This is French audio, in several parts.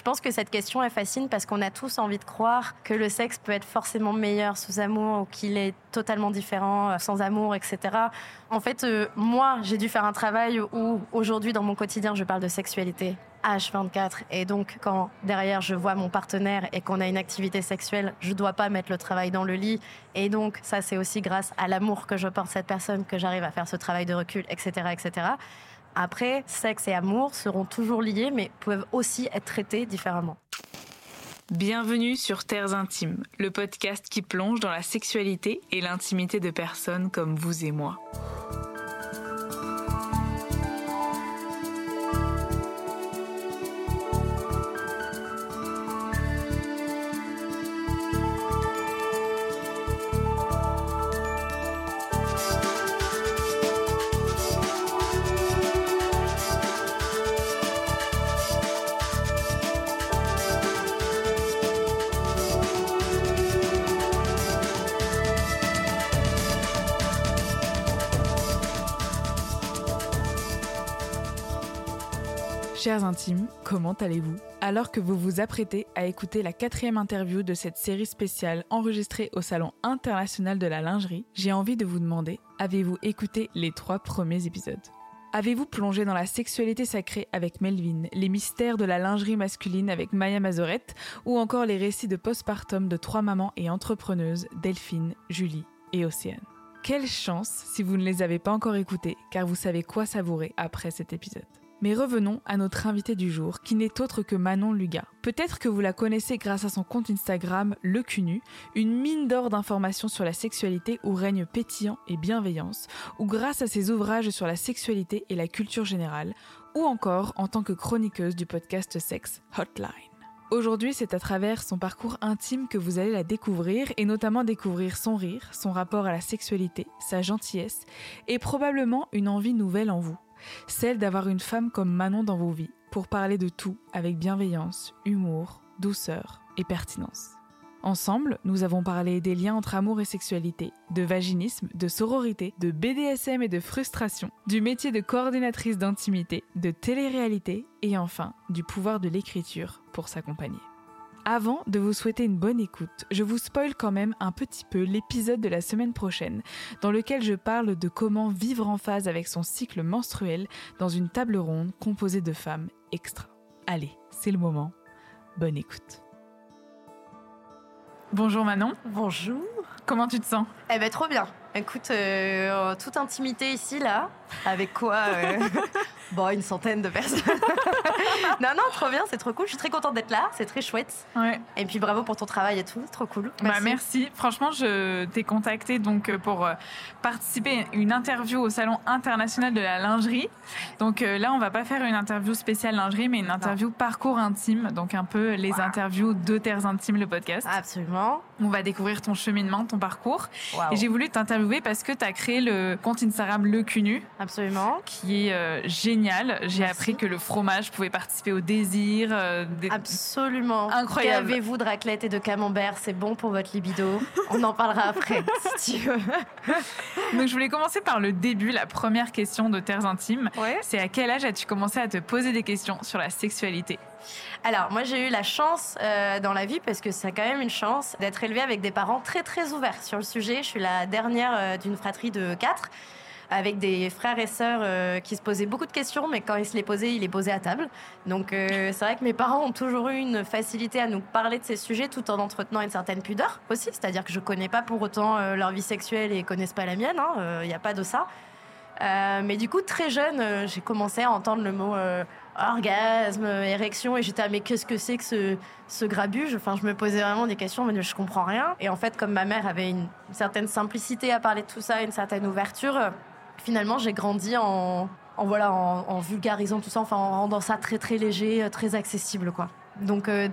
Je pense que cette question elle fascine parce qu'on a tous envie de croire que le sexe peut être forcément meilleur sous amour ou qu'il est totalement différent euh, sans amour, etc. En fait, euh, moi, j'ai dû faire un travail où aujourd'hui dans mon quotidien, je parle de sexualité H24 et donc quand derrière je vois mon partenaire et qu'on a une activité sexuelle, je dois pas mettre le travail dans le lit et donc ça c'est aussi grâce à l'amour que je porte cette personne que j'arrive à faire ce travail de recul, etc., etc. Après, sexe et amour seront toujours liés, mais peuvent aussi être traités différemment. Bienvenue sur Terres Intimes, le podcast qui plonge dans la sexualité et l'intimité de personnes comme vous et moi. Chers intimes, comment allez-vous? Alors que vous vous apprêtez à écouter la quatrième interview de cette série spéciale enregistrée au Salon international de la lingerie, j'ai envie de vous demander, avez-vous écouté les trois premiers épisodes? Avez-vous plongé dans la sexualité sacrée avec Melvin, les mystères de la lingerie masculine avec Maya Mazorette, ou encore les récits de postpartum de trois mamans et entrepreneuses, Delphine, Julie et Océane? Quelle chance si vous ne les avez pas encore écoutés, car vous savez quoi savourer après cet épisode. Mais revenons à notre invité du jour, qui n'est autre que Manon Luga. Peut-être que vous la connaissez grâce à son compte Instagram Le Cunu, une mine d'or d'informations sur la sexualité où règne pétillant et bienveillance, ou grâce à ses ouvrages sur la sexualité et la culture générale, ou encore en tant que chroniqueuse du podcast Sex Hotline. Aujourd'hui, c'est à travers son parcours intime que vous allez la découvrir et notamment découvrir son rire, son rapport à la sexualité, sa gentillesse et probablement une envie nouvelle en vous celle d'avoir une femme comme Manon dans vos vies, pour parler de tout avec bienveillance, humour, douceur et pertinence. Ensemble, nous avons parlé des liens entre amour et sexualité, de vaginisme, de sororité, de BDSM et de frustration, du métier de coordinatrice d'intimité, de télé-réalité et enfin du pouvoir de l'écriture pour s'accompagner. Avant de vous souhaiter une bonne écoute, je vous spoil quand même un petit peu l'épisode de la semaine prochaine, dans lequel je parle de comment vivre en phase avec son cycle menstruel dans une table ronde composée de femmes extra. Allez, c'est le moment. Bonne écoute. Bonjour Manon. Bonjour. Comment tu te sens? Eh ben trop bien. Écoute, euh, toute intimité ici, là, avec quoi euh, Bon, une centaine de personnes. non, non, trop bien, c'est trop cool. Je suis très contente d'être là, c'est très chouette. Ouais. Et puis bravo pour ton travail et tout, trop cool. Merci. Bah, merci. Franchement, je t'ai contacté donc euh, pour participer à une interview au Salon international de la lingerie. Donc là, on va pas faire une interview spéciale lingerie, mais une interview parcours intime. Donc un peu les interviews de Terres Intimes, le podcast. Absolument. On va découvrir ton cheminement, ton parcours. Et j'ai voulu t'interviewer parce que tu as créé le compte Instagram Le Cunu. Absolument. Qui est euh, génial. J'ai appris que le fromage pouvait participer au désir. Euh, Absolument. Incroyable. Qu'avez-vous de raclette et de camembert? C'est bon pour votre libido. On en parlera après, si tu veux. Donc, je voulais commencer par le début, la première question de Terres Intimes. Ouais. C'est à quel âge as-tu commencé à te poser des questions sur la sexualité? Alors, moi, j'ai eu la chance euh, dans la vie, parce que c'est quand même une chance, d'être élevée avec des parents très, très ouverts sur le sujet. Je suis la dernière euh, d'une fratrie de quatre avec des frères et sœurs euh, qui se posaient beaucoup de questions, mais quand ils se les posaient, ils les posaient à table. Donc c'est vrai que mes parents ont toujours eu une facilité à nous parler de ces sujets tout en entretenant une certaine pudeur aussi. C'est-à-dire que je connais pas pour autant leur vie sexuelle et connaissent pas la mienne. Il hein, n'y a pas de ça. mais du coup, très jeune, j'ai commencé à entendre le mot orgasme, érection, et j'étais, ah, mais qu'est-ce que c'est que ce, ce grabuge? Enfin, je me posais vraiment des questions, mais je comprends rien. Et en fait, comme ma mère avait une, certaine simplicité à parler de tout ça, une certaine ouverture, finalement, j'ai grandi en, en voilà, en, vulgarisant tout ça, enfin, en rendant ça très, très léger, très accessible, quoi. Donc, euh,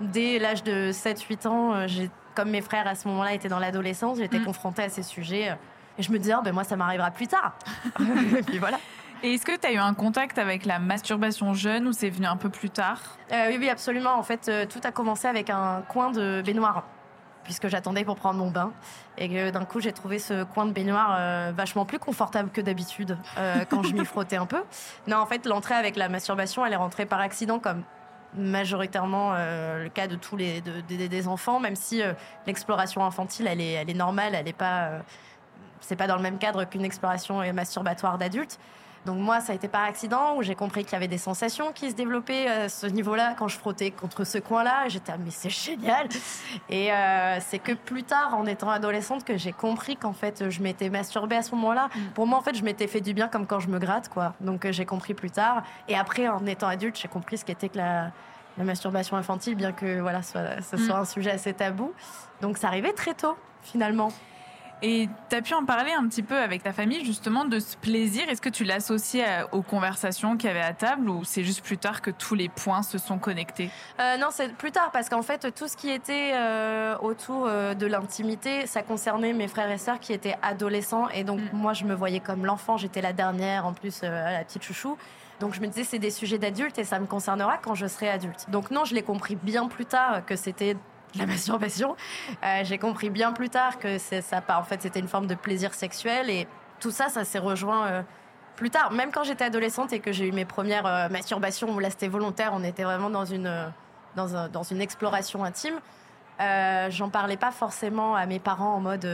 dès l'âge de 7-8 ans, euh, j'ai, comme mes frères à ce moment-là étaient dans l'adolescence, j'étais mmh. confrontée à ces sujets. Euh, et je me disais, oh, ben moi, ça m'arrivera plus tard. et puis voilà. Et est-ce que tu as eu un contact avec la masturbation jeune ou c'est venu un peu plus tard? Euh, Oui, oui, absolument. En fait, euh, tout a commencé avec un coin de baignoire puisque j'attendais pour prendre mon bain. Et que d'un coup, j'ai trouvé ce coin de baignoire euh, vachement plus confortable que d'habitude quand je m'y frottais un peu. Non, en fait, l'entrée avec la masturbation, elle est rentrée par accident comme majoritairement le cas de tous les des enfants, même si l'exploration infantile, elle est, elle est normale, elle n'est pas, c'est pas dans le même cadre qu'une exploration masturbatoire d'adulte. Donc moi, ça a été par accident où j'ai compris qu'il y avait des sensations qui se développaient à ce niveau-là quand je frottais contre ce coin-là. J'étais ah, mais c'est génial. Et euh, c'est que plus tard, en étant adolescente, que j'ai compris qu'en fait je m'étais masturbée à ce moment-là. Mm. Pour moi, en fait, je m'étais fait du bien comme quand je me gratte, quoi. Donc euh, j'ai compris plus tard. Et après, en étant adulte, j'ai compris ce qu'était que la, masturbation infantile, bien que voilà, ce soit mm. un sujet assez tabou. Donc ça arrivait très tôt, finalement. Et tu as pu en parler un petit peu avec ta famille justement de ce plaisir. Est-ce que tu l'associes aux conversations qu'il y avait à table ou c'est juste plus tard que tous les points se sont connectés? Euh, Non, c'est plus tard parce qu'en fait tout ce qui était euh, autour euh, de l'intimité, ça concernait mes frères et sœurs qui étaient adolescents et donc mm. moi je me voyais comme l'enfant, j'étais la dernière en plus la petite chouchou. Donc je me disais c'est des sujets d'adultes et ça me concernera quand je serai adulte. Donc non, je l'ai compris bien plus tard que c'était la masturbation. Euh, j'ai compris bien plus tard que ça, en fait, c'était une forme de plaisir sexuel et tout ça, ça s'est rejoint euh, plus tard. Même quand j'étais adolescente et que j'ai eu mes premières euh, masturbations où là c'était volontaire, on était vraiment dans une dans, dans une exploration intime. j'en parlais pas forcément à mes parents en mode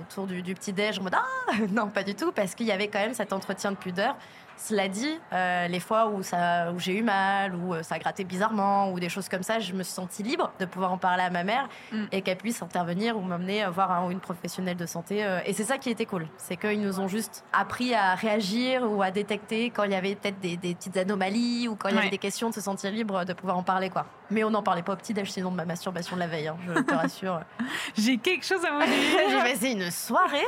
autour du, du petit déj en mode ah non pas du tout parce qu'il y avait quand même cet entretien de pudeur cela dit, euh, les fois où, ça, où j'ai eu mal, ou euh, ça grattait bizarrement, ou des choses comme ça, je me suis sentie libre de pouvoir en parler à ma mère mm. et qu'elle puisse intervenir ou m'emmener voir un ou une professionnelle de santé. Euh. et c'est ça qui était cool. C'est qu'ils nous ont juste appris à réagir ou à détecter quand il y avait peut-être des, petites anomalies ou quand il y avait des questions, de se sentir libre de pouvoir en parler. quoi. Mais on n'en parlait pas au petit-déj sinon de ma masturbation de la veille, hein, je te rassure. j'ai quelque chose à vous dire. j'ai passé une soirée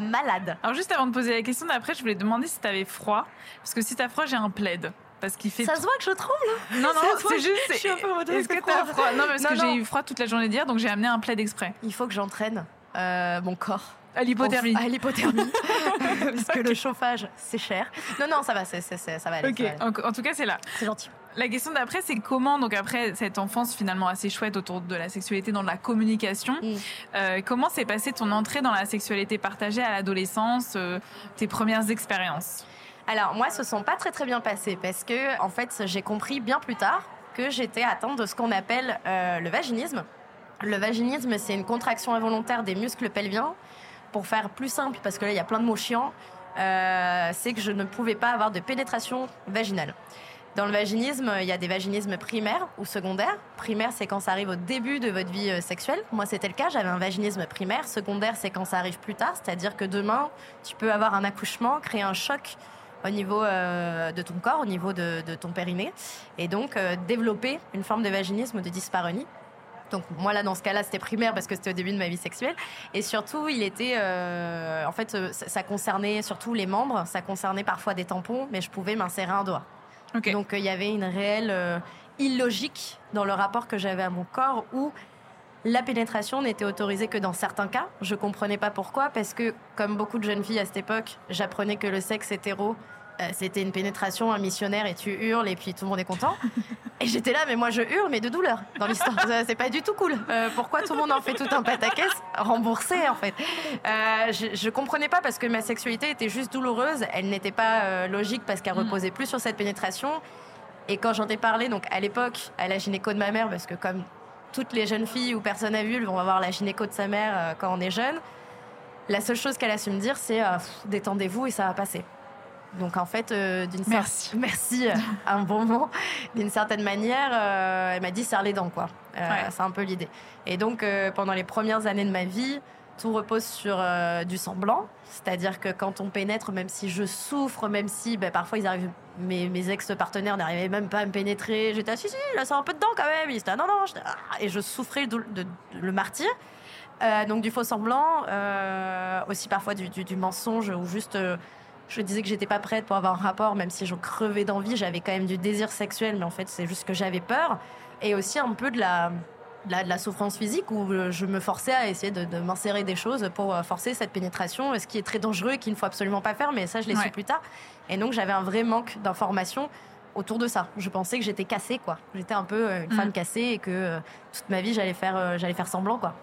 malade. Alors juste avant de poser la question d'après, je voulais demander si tu avais froid. Parce que si t'as froid, j'ai un plaid. Parce qu'il fait. Ça se voit que je tremble. Non, non, c'est juste. Je suis un peu Est-ce que t'as froid? Non, parce que j'ai eu froid toute la journée d'hier, donc j'ai amené un plaid exprès. Il faut que j'entraîne euh, mon corps. À l'hypothermie. À l'hypothermie. Parce que le chauffage, c'est cher. Non, non, ça va, ça va aller. Ok, En, tout cas, c'est là. C'est gentil. La question d'après, c'est comment, donc après cette enfance finalement assez chouette autour de la sexualité dans la communication, mm. euh, comment s'est passée ton entrée dans la sexualité partagée à l'adolescence, euh, tes premières expériences? Alors moi, ce sont pas très très bien passés parce que en fait, j'ai compris bien plus tard que j'étais atteinte de ce qu'on appelle euh, le vaginisme. Le vaginisme, c'est une contraction involontaire des muscles pelviens. Pour faire plus simple, parce que là, il y a plein de mots chiants, euh, c'est que je ne pouvais pas avoir de pénétration vaginale. Dans le vaginisme, il y a des vaginismes primaires ou secondaires. Primaire, c'est quand ça arrive au début de votre vie euh, sexuelle. Moi, c'était le cas, j'avais un vaginisme primaire. Secondaire, c'est quand ça arrive plus tard, c'est-à-dire que demain, tu peux avoir un accouchement, créer un choc au niveau euh, de ton corps, au niveau de, ton périnée, et donc euh, développer une forme de vaginisme ou de dyspareunie. Donc moi là dans ce cas-là c'était primaire parce que c'était au début de ma vie sexuelle et surtout il était euh, en fait ça, concernait surtout les membres, ça concernait parfois des tampons mais je pouvais m'insérer un doigt. Donc il y avait une réelle illogique dans le rapport que j'avais à mon corps où la pénétration n'était autorisée que dans certains cas. Je comprenais pas pourquoi, parce que, comme beaucoup de jeunes filles à cette époque, j'apprenais que le sexe hétéro, euh, c'était une pénétration, un missionnaire, et tu hurles, et puis tout le monde est content. Et j'étais là, mais moi je hurle, mais de douleur dans l'histoire. C'est pas du tout cool. Euh, pourquoi tout le monde en fait tout un pataquès Remboursé, en fait? Euh, je, je, comprenais pas parce que ma sexualité était juste douloureuse. Elle n'était pas logique parce qu'elle mm. reposait plus sur cette pénétration. Et quand j'en ai parlé, donc à l'époque, à la gynéco de ma mère, parce que comme toutes les jeunes filles ou personnes à vulve vont avoir la gynéco de sa mère quand on est jeune. La seule chose qu'elle a su me dire, c'est détendez-vous et ça va passer. Donc en fait, euh, d'une merci, merci un bon mot. D'une certaine manière, elle m'a dit serre les dents quoi. C'est un peu l'idée. Et donc pendant les premières années de ma vie, tout repose sur du semblant, c'est-à-dire que quand on pénètre, même si je souffre, même si ben, parfois ils arrivent mes, ex-partenaires n'arrivaient même pas à me pénétrer. J'étais ah si si, là c'est un peu dedans quand même. Ils étaient ah, non non, ah, et je souffrais de, le martyr. Euh, donc du faux semblant, euh, aussi parfois du, mensonge ou juste euh, je disais que j'étais pas prête pour avoir un rapport, même si je crevais d'envie, j'avais quand même du désir sexuel, mais en fait c'est juste que j'avais peur et aussi un peu de la de la, souffrance physique où je me forçais à essayer de, m'insérer des choses pour forcer cette pénétration, ce qui est très dangereux et qu'il ne faut absolument pas faire, mais ça je l'ai su plus tard. Et donc j'avais un vrai manque d'informations autour de ça. Je pensais que j'étais cassée, quoi. J'étais un peu euh, une femme mm. cassée et que euh, toute ma vie j'allais faire, euh, j'allais faire semblant, quoi.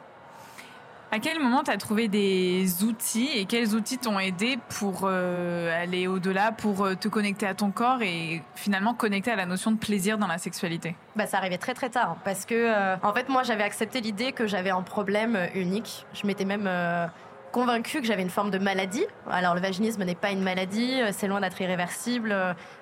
À quel moment tu as trouvé des outils et quels outils t'ont aidé pour euh, aller au-delà, pour euh, te connecter à ton corps et finalement connecter à la notion de plaisir dans la sexualité? Bah, Ça arrivait très très tard parce que euh, en fait moi j'avais accepté l'idée que j'avais un problème unique. Je m'étais même convaincue que j'avais une forme de maladie. Alors le vaginisme n'est pas une maladie, c'est loin d'être irréversible.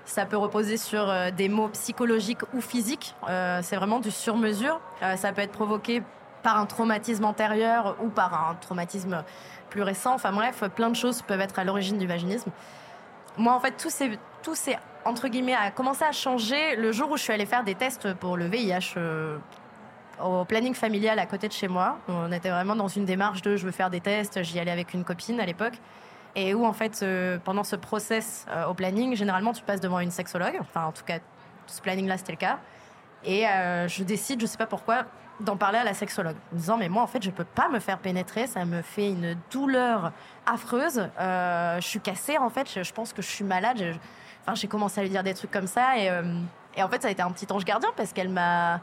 Ça peut reposer sur des maux psychologiques ou physiques. c'est vraiment du sur-mesure. ça peut être provoqué par un traumatisme antérieur ou par un traumatisme plus récent. Enfin bref, plein de choses peuvent être à l'origine du vaginisme. Moi, en fait, tout s'est, tout entre guillemets, a commencé à changer le jour où je suis allée faire des tests pour le VIH euh, au planning familial à côté de chez moi. On était vraiment dans une démarche de je veux faire des tests. J'y allais avec une copine à l'époque. Et où, en fait, euh, pendant ce process euh, au planning, généralement, tu passes devant une sexologue. Enfin, en tout cas, ce planning-là, c'était le cas. Et je décide, je sais pas pourquoi, d'en parler à la sexologue, en disant mais moi en fait je peux pas me faire pénétrer, ça me fait une douleur affreuse, euh, je suis cassée en fait, je, pense que je suis malade. enfin j'ai commencé à lui dire des trucs comme ça et, euh, et, en fait ça a été un petit ange gardien parce qu'elle m'a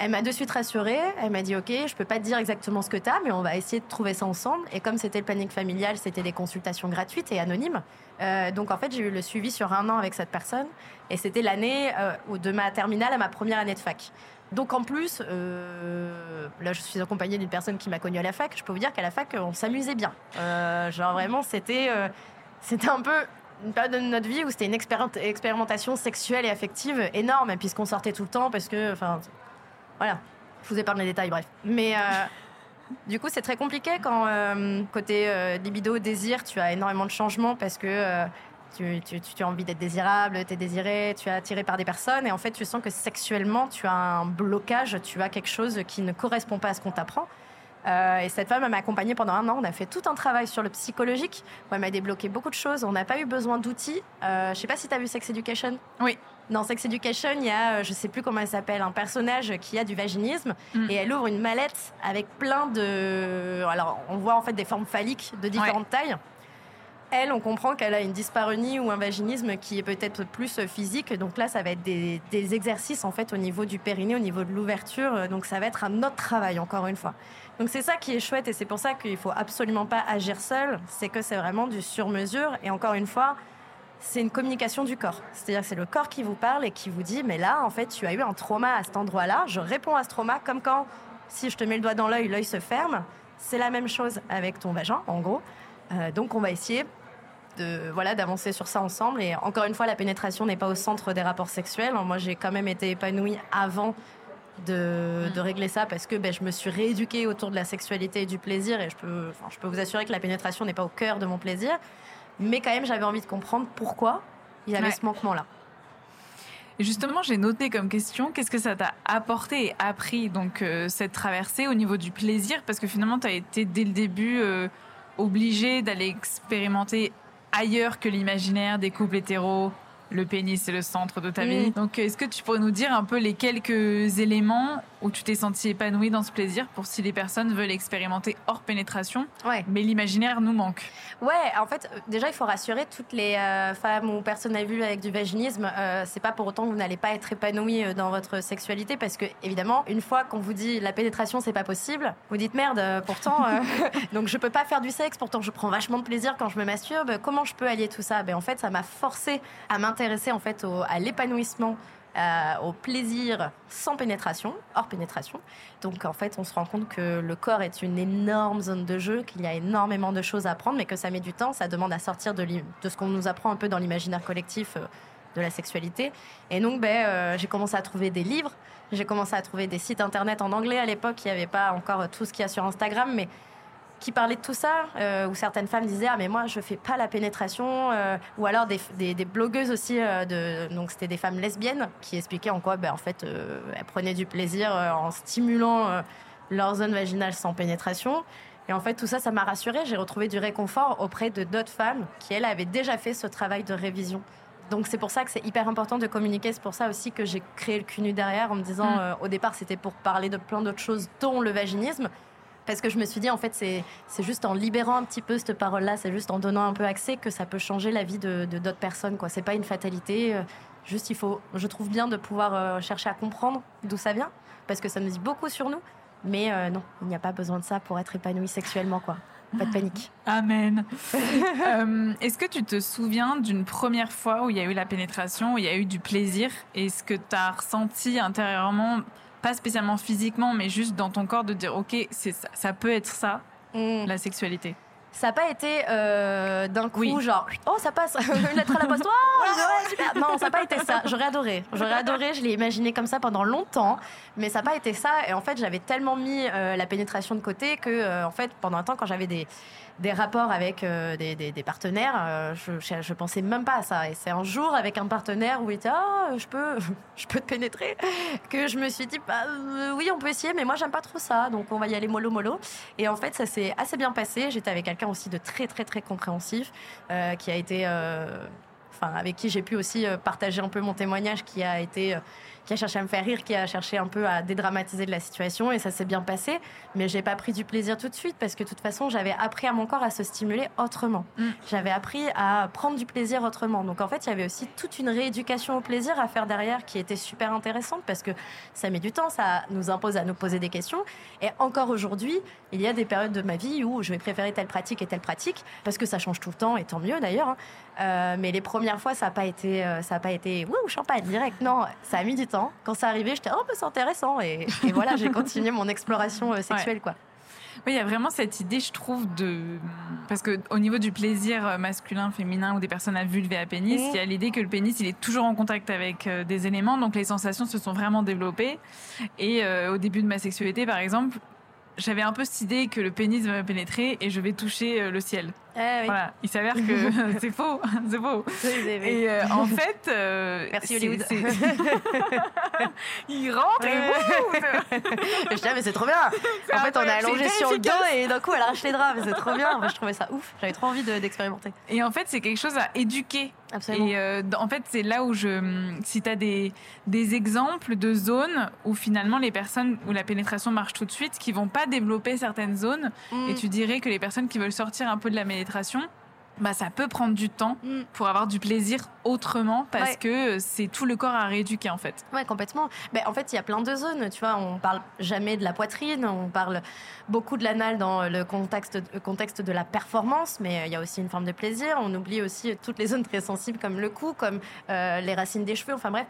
elle m'a de suite rassurée, elle m'a dit ok je peux pas te dire exactement ce que tu as mais on va essayer de trouver ça ensemble et comme c'était le panique familial c'était des consultations gratuites et anonymes euh, donc en fait j'ai eu le suivi sur un an avec cette personne et c'était l'année de ma terminale à ma première année de fac. Donc en plus, euh, là je suis accompagnée d'une personne qui m'a connue à la fac. Je peux vous dire qu'à la fac, on s'amusait bien. Euh, genre vraiment, c'était euh, c'était un peu une période de notre vie où c'était une expérimentation sexuelle et affective énorme, puisqu'on sortait tout le temps, parce que, enfin, voilà, je vous épargne les détails, bref. Mais du coup, c'est très compliqué quand côté libido, désir, tu as énormément de changements parce que tu, tu, as envie d'être désirable, tu es désiré, tu es attiré par des personnes et en fait tu sens que sexuellement tu as un blocage, tu as quelque chose qui ne correspond pas à ce qu'on t'apprend. Euh, et cette femme m'a accompagnée pendant un an. On a fait tout un travail sur le psychologique. elle m'a débloqué beaucoup de choses. On n'a pas eu besoin d'outils. Euh, je sais pas si tu as vu Sex Education. Oui. Dans Sex Education, il y a, euh, je sais plus comment elle s'appelle, un personnage qui a du vaginisme mm. et elle ouvre une mallette avec plein de. Alors, on voit en fait des formes phalliques de différentes tailles elle, on comprend qu'elle a une dyspareunie ou un vaginisme qui est peut-être plus physique. Donc là, ça va être des, exercices en fait au niveau du périnée, au niveau de l'ouverture. Donc ça va être un autre travail, encore une fois. Donc c'est ça qui est chouette et c'est pour ça qu'il faut absolument pas agir seul. C'est que c'est vraiment du sur-mesure. Et encore une fois, c'est une communication du corps. C'est-à-dire que c'est le corps qui vous parle et qui vous dit, mais là, en fait, tu as eu un trauma à cet endroit-là. Je réponds à ce trauma comme quand, si je te mets le doigt dans l'œil, l'œil se ferme. C'est la même chose avec ton vagin, en gros. Euh, donc on va essayer de voilà d'avancer sur ça ensemble. Et encore une fois, la pénétration n'est pas au centre des rapports sexuels. Moi, j'ai quand même été épanouie avant de, mm. régler ça parce que ben, je me suis rééduquée autour de la sexualité et du plaisir. Et je peux, je peux vous assurer que la pénétration n'est pas au cœur de mon plaisir. Mais quand même, j'avais envie de comprendre pourquoi il y avait ce manquement-là. Justement, j'ai noté comme question, qu'est-ce que ça t'a apporté et appris, donc, euh, cette traversée au niveau du plaisir? Parce que finalement, tu as été dès le début euh, obligé d'aller expérimenter ailleurs que l'imaginaire des couples hétéros le pénis c'est le centre de ta vie. Donc, est-ce que tu pourrais nous dire un peu les quelques éléments où tu t'es senti épanouie dans ce plaisir pour si les personnes veulent expérimenter hors pénétration ouais. Mais l'imaginaire nous manque? Ouais, en fait, euh, déjà, il faut rassurer toutes les euh, femmes ou personnes à vue avec du vaginisme. Euh, c'est pas pour autant que vous n'allez pas être épanouie dans votre sexualité parce que, évidemment, une fois qu'on vous dit la pénétration, c'est pas possible, vous dites merde, pourtant, donc je peux pas faire du sexe, pourtant je prends vachement de plaisir quand je me masturbe. Comment je peux allier tout ça? Ben, en fait, ça m'a forcé à m'intéresser intéressé en fait à l'épanouissement, euh, au plaisir sans pénétration, hors pénétration. Donc en fait, on se rend compte que le corps est une énorme zone de jeu, qu'il y a énormément de choses à apprendre, mais que ça met du temps, ça demande à sortir de, de ce qu'on nous apprend un peu dans l'imaginaire collectif euh, de la sexualité. Et donc, ben, euh, j'ai commencé à trouver des livres, j'ai commencé à trouver des sites internet en anglais à l'époque, il n'y avait pas encore tout ce qu'il y a sur Instagram, mais qui parlaient de tout ça, euh, où certaines femmes disaient ah mais moi je fais pas la pénétration, euh, ou alors des, des, blogueuses aussi euh, de donc c'était des femmes lesbiennes qui expliquaient en quoi ben en fait elles prenaient du plaisir en stimulant leur zone vaginale sans pénétration. Et en fait tout ça ça m'a rassurée, j'ai retrouvé du réconfort auprès de d'autres femmes qui elles avaient déjà fait ce travail de révision. Donc c'est pour ça que c'est hyper important de communiquer. C'est pour ça aussi que j'ai créé le CUNU derrière en me disant mm. au départ c'était pour parler de plein d'autres choses dont le vaginisme. Parce que je me suis dit, en fait, c'est juste en libérant un petit peu cette parole-là, c'est juste en donnant un peu accès que ça peut changer la vie de d'autres personnes. Ce n'est pas une fatalité. Euh, juste, il faut, je trouve bien de pouvoir euh, chercher à comprendre d'où ça vient, parce que ça nous dit beaucoup sur nous. Mais euh, non, il n'y a pas besoin de ça pour être épanoui sexuellement, quoi. Pas de panique. Amen. Est-ce que tu te souviens d'une première fois où il y a eu la pénétration, où il y a eu du plaisir? Est-ce que tu as ressenti intérieurement, pas spécialement physiquement, mais juste dans ton corps, de dire, OK, ça, ça peut être ça, mm. la sexualité ça n'a pas été euh, d'un coup, genre, oh, ça passe, une lettre à la poste, oh, super. Non, ça n'a pas été ça. J'aurais adoré. J'aurais adoré, je l'ai imaginé comme ça pendant longtemps, mais ça n'a pas été ça. Et en fait, j'avais tellement mis euh, la pénétration de côté que, euh, en fait, pendant un temps, quand j'avais des des rapports avec euh, des, des, partenaires, euh, je, je, pensais même pas à ça. Et c'est un jour avec un partenaire où il était ah je peux je peux te pénétrer que je me suis dit bah, euh, oui on peut essayer mais moi j'aime pas trop ça donc on va y aller mollo mollo. Et en fait ça s'est assez bien passé. J'étais avec quelqu'un aussi de très très très compréhensif qui a été enfin avec qui j'ai pu aussi partager un peu mon témoignage qui a été qui a cherché à me faire rire, qui a cherché un peu à dédramatiser de la situation et ça s'est bien passé. Mais j'ai pas pris du plaisir tout de suite parce que de toute façon, j'avais appris à mon corps à se stimuler autrement. Mm. J'avais appris à prendre du plaisir autrement. Donc en fait, il y avait aussi toute une rééducation au plaisir à faire derrière qui était super intéressante parce que ça met du temps, ça nous impose à nous poser des questions. Et encore aujourd'hui, il y a des périodes de ma vie où je vais préférer telle pratique et telle pratique parce que ça change tout le temps et tant mieux d'ailleurs. Hein. Euh, mais les premières fois, ça n'a pas été, euh, ça a pas été, ouh, champagne direct. Non, ça a mis du temps. Quand c'est arrivé, j'étais, oh, bah, c'est intéressant. Et, voilà, j'ai continué mon exploration euh, sexuelle, quoi. Oui, il y a vraiment cette idée, je trouve, de. Parce qu'au niveau du plaisir masculin, féminin ou des personnes à vulve et à pénis, il y a l'idée que le pénis, il est toujours en contact avec des éléments, donc les sensations se sont vraiment développées. Et au début de ma sexualité, par exemple, j'avais un peu cette idée que le pénis va me pénétrer et je vais toucher euh, le ciel. Ah voilà, il s'avère que c'est faux, c'est faux. Et euh, en fait, euh, merci Hollywood. il rentre et je disais mais c'est trop bien. En fait, on a allongé sur le dos et d'un coup elle arrache les draps, mais c'est trop bien. je trouvais ça ouf. J'avais trop envie d'expérimenter. et en fait, c'est quelque chose à éduquer Absolument. Et euh, en fait, c'est là où je. Si tu as des, des exemples de zones où finalement les personnes où la pénétration marche tout de suite, qui vont pas développer certaines zones, et mm. tu dirais que les personnes qui veulent sortir un peu de la pénétration, bah, ça peut prendre du temps mm. pour avoir du plaisir autrement parce que c'est tout le corps à rééduquer en fait. Ouais, complètement. Mais en fait, il y a plein de zones. Tu vois, on parle jamais de la poitrine, on parle beaucoup de l'anal dans le contexte, contexte de la performance, mais il y a aussi une forme de plaisir. On oublie aussi toutes les zones très sensibles comme le cou, comme euh, les racines des cheveux. Enfin bref,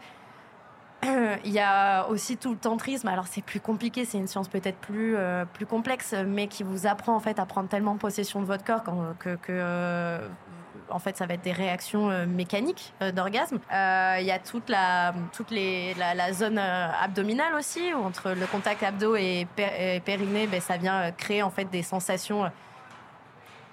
il y a aussi tout le tantrisme. Alors c'est plus compliqué, c'est une science peut-être plus euh, plus complexe, mais qui vous apprend en fait à prendre tellement possession de votre corps que, euh, en fait, ça va être des réactions euh, mécaniques d'orgasme. Il y a toute la, toute la, zone abdominale aussi, où entre le contact abdo et, périnée, ben, ça vient créer en fait des sensations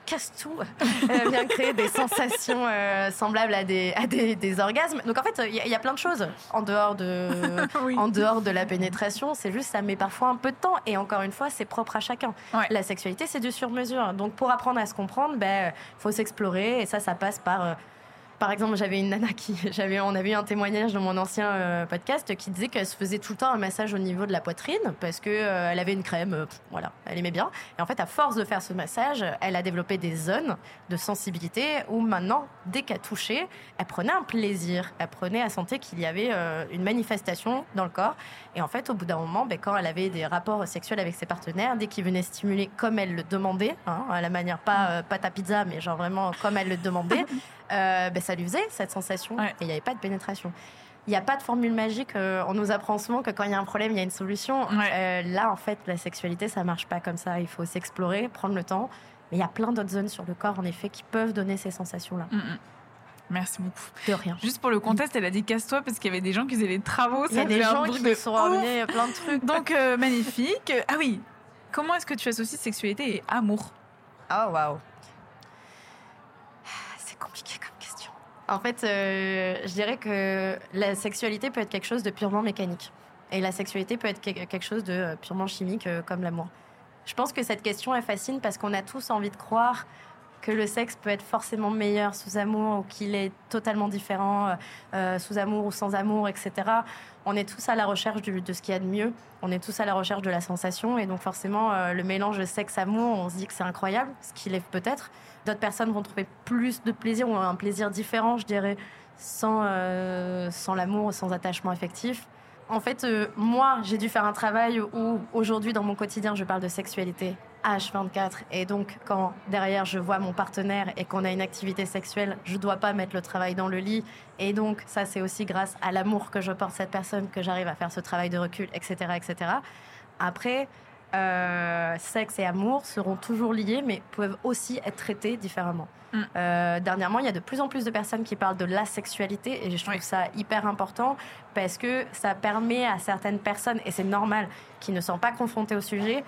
casse tout, euh, vient créer des sensations euh, semblables à, des, à des, orgasmes. Donc en fait, il y, a plein de choses en dehors de, en dehors de la pénétration. C'est juste, ça met parfois un peu de temps. Et encore une fois, c'est propre à chacun. La sexualité, c'est du sur-mesure. Donc pour apprendre à se comprendre, ben, faut s'explorer. Et ça, ça passe par euh, par exemple, j'avais une nana qui, j'avais, on avait eu un témoignage dans mon ancien euh, podcast qui disait qu'elle se faisait tout le temps un massage au niveau de la poitrine parce que euh, elle avait une crème, euh, voilà, elle aimait bien. Et en fait, à force de faire ce massage, elle a développé des zones de sensibilité où maintenant, dès qu'elle touchait, elle prenait un plaisir, elle prenait à sentir qu'il y avait une manifestation dans le corps. Et en fait, au bout d'un moment, ben, quand elle avait des rapports sexuels avec ses partenaires, dès qu'ils venaient stimuler comme elle le demandait, hein, à la manière pas pâte à pizza, mais genre vraiment comme elle le demandait. Euh, ben, ça lui faisait cette sensation et il n'y avait pas de pénétration. Il n'y a pas de formule magique. Euh, on nous apprend souvent que quand il y a un problème, il y a une solution. Euh, là, en fait, la sexualité, ça marche pas comme ça. Il faut s'explorer, prendre le temps. Mais il y a plein d'autres zones sur le corps, en effet, qui peuvent donner ces sensations-là. Mm, mm. Merci beaucoup. De rien. Juste pour le contexte, elle a dit casse-toi parce qu'il y avait des gens qui faisaient des travaux. Il y a des gens qui sont revenus plein de trucs. Donc, magnifique. Ah oui, comment est-ce que tu associes sexualité et amour? Oh, waouh. En fait, euh, je dirais que la sexualité peut être quelque chose de purement mécanique. Et la sexualité peut être quelque chose de euh, purement chimique, euh, comme l'amour. Je pense que cette question est fascine parce qu'on a tous envie de croire que le sexe peut être forcément meilleur sous amour ou qu'il est totalement différent sous amour ou sans amour, etc. On est tous à la recherche de ce qu'il y a de mieux. On est tous à la recherche de la sensation. Et donc forcément, le mélange sexe-amour, on se dit que c'est incroyable, ce qu'il est peut-être. D'autres personnes vont trouver plus de plaisir ou un plaisir différent, je dirais, sans, euh, sans l'amour, sans attachement affectif. en fait, euh, moi, j'ai dû faire un travail où aujourd'hui, dans mon quotidien, je parle de sexualité H24. Et donc, quand derrière, je vois mon partenaire et qu'on a une activité sexuelle, je ne dois pas mettre le travail dans le lit. Et donc, ça, c'est aussi grâce à l'amour que je porte cette personne que j'arrive à faire ce travail de recul, etc. etc. Après, euh, sexe et amour seront toujours liés, mais peuvent aussi être traités différemment. Mm. Euh, dernièrement, il y a de plus en plus de personnes qui parlent de la sexualité et je trouve ça hyper important parce que ça permet à certaines personnes, et c'est normal, qui ne sont pas confrontées au sujet,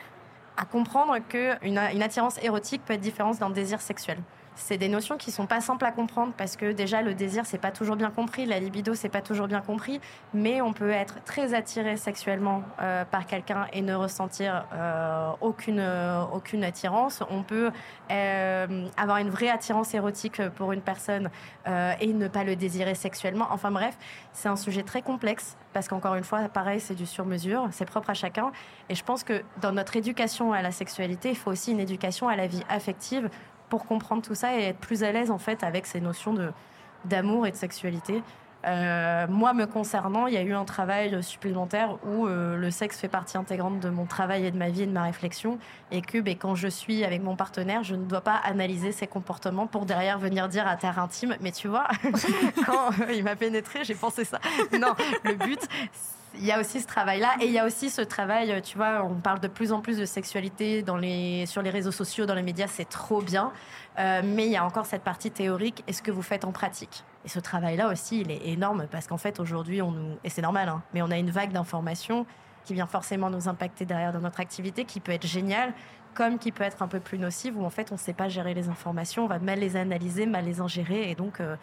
à comprendre qu'une une attirance érotique peut être différente d'un désir sexuel c'est des notions qui sont pas simples à comprendre parce que déjà le désir c'est pas toujours bien compris, la libido c'est pas toujours bien compris, mais on peut être très attiré sexuellement euh, par quelqu'un et ne ressentir euh, aucune euh, aucune attirance. On peut avoir une vraie attirance érotique pour une personne et ne pas le désirer sexuellement. Enfin bref, c'est un sujet très complexe parce qu'encore une fois, pareil, c'est du sur-mesure, c'est propre à chacun. Et je pense que dans notre éducation à la sexualité, il faut aussi une éducation à la vie affective pour comprendre tout ça et être plus à l'aise en fait avec ces notions de d'amour et de sexualité. Euh, moi, me concernant, il y a eu un travail supplémentaire où euh, le sexe fait partie intégrante de mon travail et de ma vie et de ma réflexion, et que ben, quand je suis avec mon partenaire, je ne dois pas analyser ses comportements pour derrière venir dire à terre intime, mais tu vois, quand il m'a pénétré, j'ai pensé ça. Non, le but, il y a aussi ce travail-là et il y a aussi ce travail, tu vois, on parle de plus en plus de sexualité dans les, sur les réseaux sociaux, dans les médias, c'est trop bien. Euh, mais il y a encore cette partie théorique et ce que vous faites en pratique? Et ce travail-là aussi, il est énorme parce qu'en fait, aujourd'hui, on nous, et c'est normal, hein, mais on a une vague d'informations qui vient forcément nous impacter derrière dans notre activité, qui peut être géniale, comme qui peut être un peu plus nocive, où en fait, on ne sait pas gérer les informations, on va mal les analyser, mal les ingérer, et donc euh,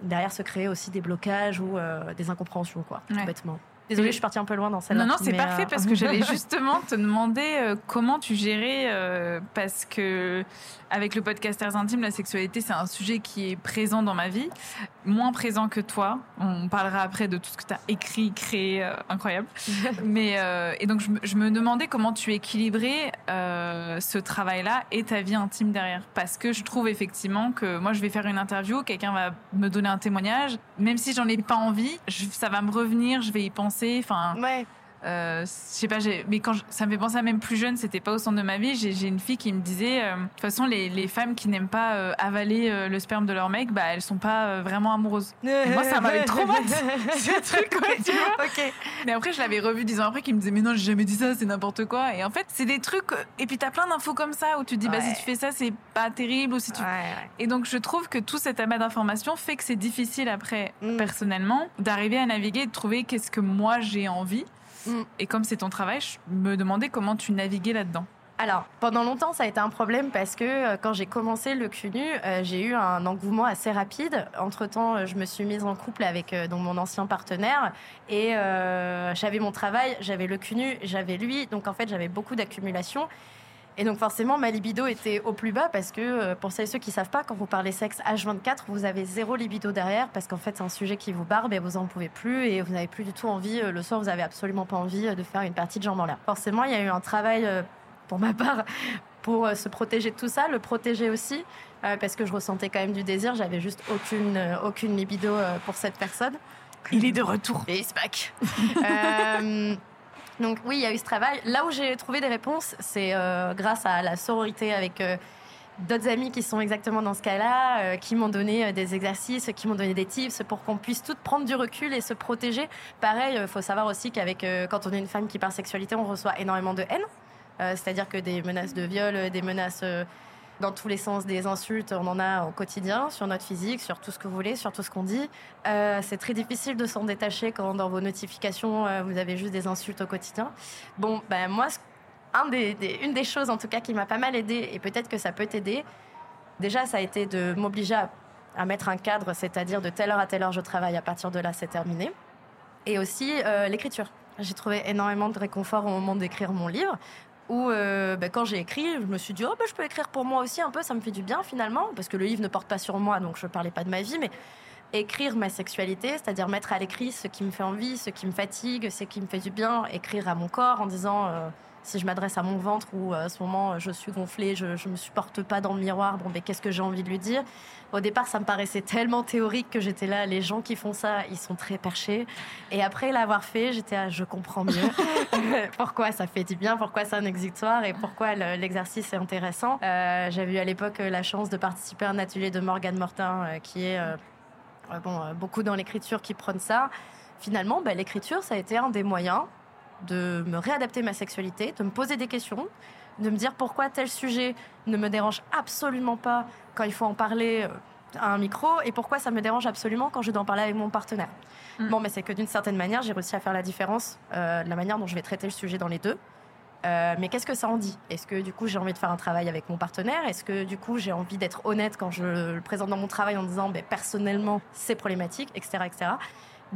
derrière se créer aussi des blocages ou euh, des incompréhensions, quoi, tout bêtement. Désolée, je suis partie un peu loin dans celle-là. Non, non, c'est parfait euh, parce que j'allais justement te demander euh, comment tu gérais, euh, parce que avec le podcasters intime, la sexualité, c'est un sujet qui est présent dans ma vie, moins présent que toi. On parlera après de tout ce que tu as écrit, créé, incroyable. Mais et donc je, me demandais comment tu équilibrais ce travail-là et ta vie intime derrière, parce que je trouve effectivement que moi, je vais faire une interview, quelqu'un va me donner un témoignage, même si j'en ai pas envie, ça va me revenir, je vais y penser Enfin, ouais. Euh, je sais pas, mais quand ça me fait penser à même plus jeune, c'était pas au centre de ma vie. J'ai une fille qui me disait, euh, de toute façon, les, les, femmes qui n'aiment pas euh, avaler le sperme de leur mec, bah elles sont pas vraiment amoureuses. moi, ça m'avait trop mal ce truc, quoi, tu vois. Mais après, je l'avais revu dix ans après, qui me disait, mais non, j'ai jamais dit ça, c'est n'importe quoi. Et en fait, c'est des trucs. Et puis t'as plein d'infos comme ça où tu te dis, bah si tu fais ça, c'est pas terrible ou si tu. Et donc, je trouve que tout cet amas d'informations fait que c'est difficile après, mm. personnellement, d'arriver à naviguer et de trouver qu'est-ce que moi j'ai envie. Mm. Et comme c'est ton travail, je me demandais comment tu naviguais là-dedans. Alors, pendant longtemps, ça a été un problème parce que euh, quand j'ai commencé le CUNU, euh, j'ai eu un engouement assez rapide. Entre-temps, euh, je me suis mise en couple avec mon ancien partenaire et j'avais mon travail, j'avais le CUNU, j'avais lui. Donc, en fait, j'avais beaucoup d'accumulation. Et donc forcément, ma libido était au plus bas parce que, euh, pour celles et ceux qui savent pas, quand vous parlez sexe H24, vous avez zéro libido derrière parce qu'en fait, c'est un sujet qui vous barbe et vous en pouvez plus et vous n'avez plus du tout envie, euh, le soir, vous avez absolument pas envie euh, de faire une partie de jambes en l'air. Forcément, il y a eu un travail, pour ma part, pour se protéger de tout ça, le protéger aussi, parce que je ressentais quand même du désir, j'avais juste aucune, aucune libido pour cette personne. Il est de retour. Et il back. Donc oui, il y a eu ce travail. Là où j'ai trouvé des réponses, c'est euh, grâce à la sororité avec euh, d'autres amis qui sont exactement dans ce cas-là, euh, qui m'ont donné des exercices, qui m'ont donné des tips pour qu'on puisse toutes prendre du recul et se protéger. Pareil, il faut savoir aussi qu'avec quand on est une femme qui parle sexualité, on reçoit énormément de haine. C'est-à-dire que des menaces de viol, des menaces dans tous les sens des insultes, on en a au quotidien, sur notre physique, sur tout ce que vous voulez, sur tout ce qu'on dit. Euh, c'est très difficile de s'en détacher quand dans vos notifications, euh, vous avez juste des insultes au quotidien. Bon, ben moi, une des choses en tout cas qui m'a pas mal aidé, et peut-être que ça peut t'aider, déjà ça a été de m'obliger à, à, mettre un cadre, c'est-à-dire de telle heure à telle heure je travaille, à partir de là c'est terminé. Et aussi euh, l'écriture. J'ai trouvé énormément de réconfort au moment d'écrire mon livre où euh, bah, quand j'ai écrit, je me suis dit, oh, bah, je peux écrire pour moi aussi un peu, ça me fait du bien finalement, parce que le livre ne porte pas sur moi, donc je ne parlais pas de ma vie, mais écrire ma sexualité, c'est-à-dire mettre à l'écrit ce qui me fait envie, ce qui me fatigue, ce qui me fait du bien, écrire à mon corps en disant, euh, si je m'adresse à mon ventre ou à ce moment je suis gonflée, je, je me supporte pas dans le miroir, bon, mais qu'est-ce que j'ai envie de lui dire? Au départ, ça me paraissait tellement théorique que j'étais là, les gens qui font ça, ils sont très perchés. Et après l'avoir fait, j'étais là, je comprends mieux pourquoi ça fait du bien, pourquoi c'est un exutoire et pourquoi l'exercice est intéressant. Euh, J'avais eu à l'époque la chance de participer à un atelier de Morgane Mortin euh, qui est euh, bon, euh, beaucoup dans l'écriture qui prône ça. Finalement, bah, l'écriture, ça a été un des moyens de me réadapter ma sexualité, de me poser des questions, de me dire pourquoi tel sujet ne me dérange absolument pas quand il faut en parler euh, à un micro et pourquoi ça me dérange absolument quand je dois en parler avec mon partenaire. Mm. Bon, mais c'est que d'une certaine manière, j'ai réussi à faire la différence euh, de la manière dont je vais traiter le sujet dans les deux. Euh, mais qu'est-ce que ça en dit? Est-ce que du coup j'ai envie de faire un travail avec mon partenaire? Est-ce que du coup j'ai envie d'être honnête quand je le présente dans mon travail en disant ben, personnellement c'est problématique, etc. etc.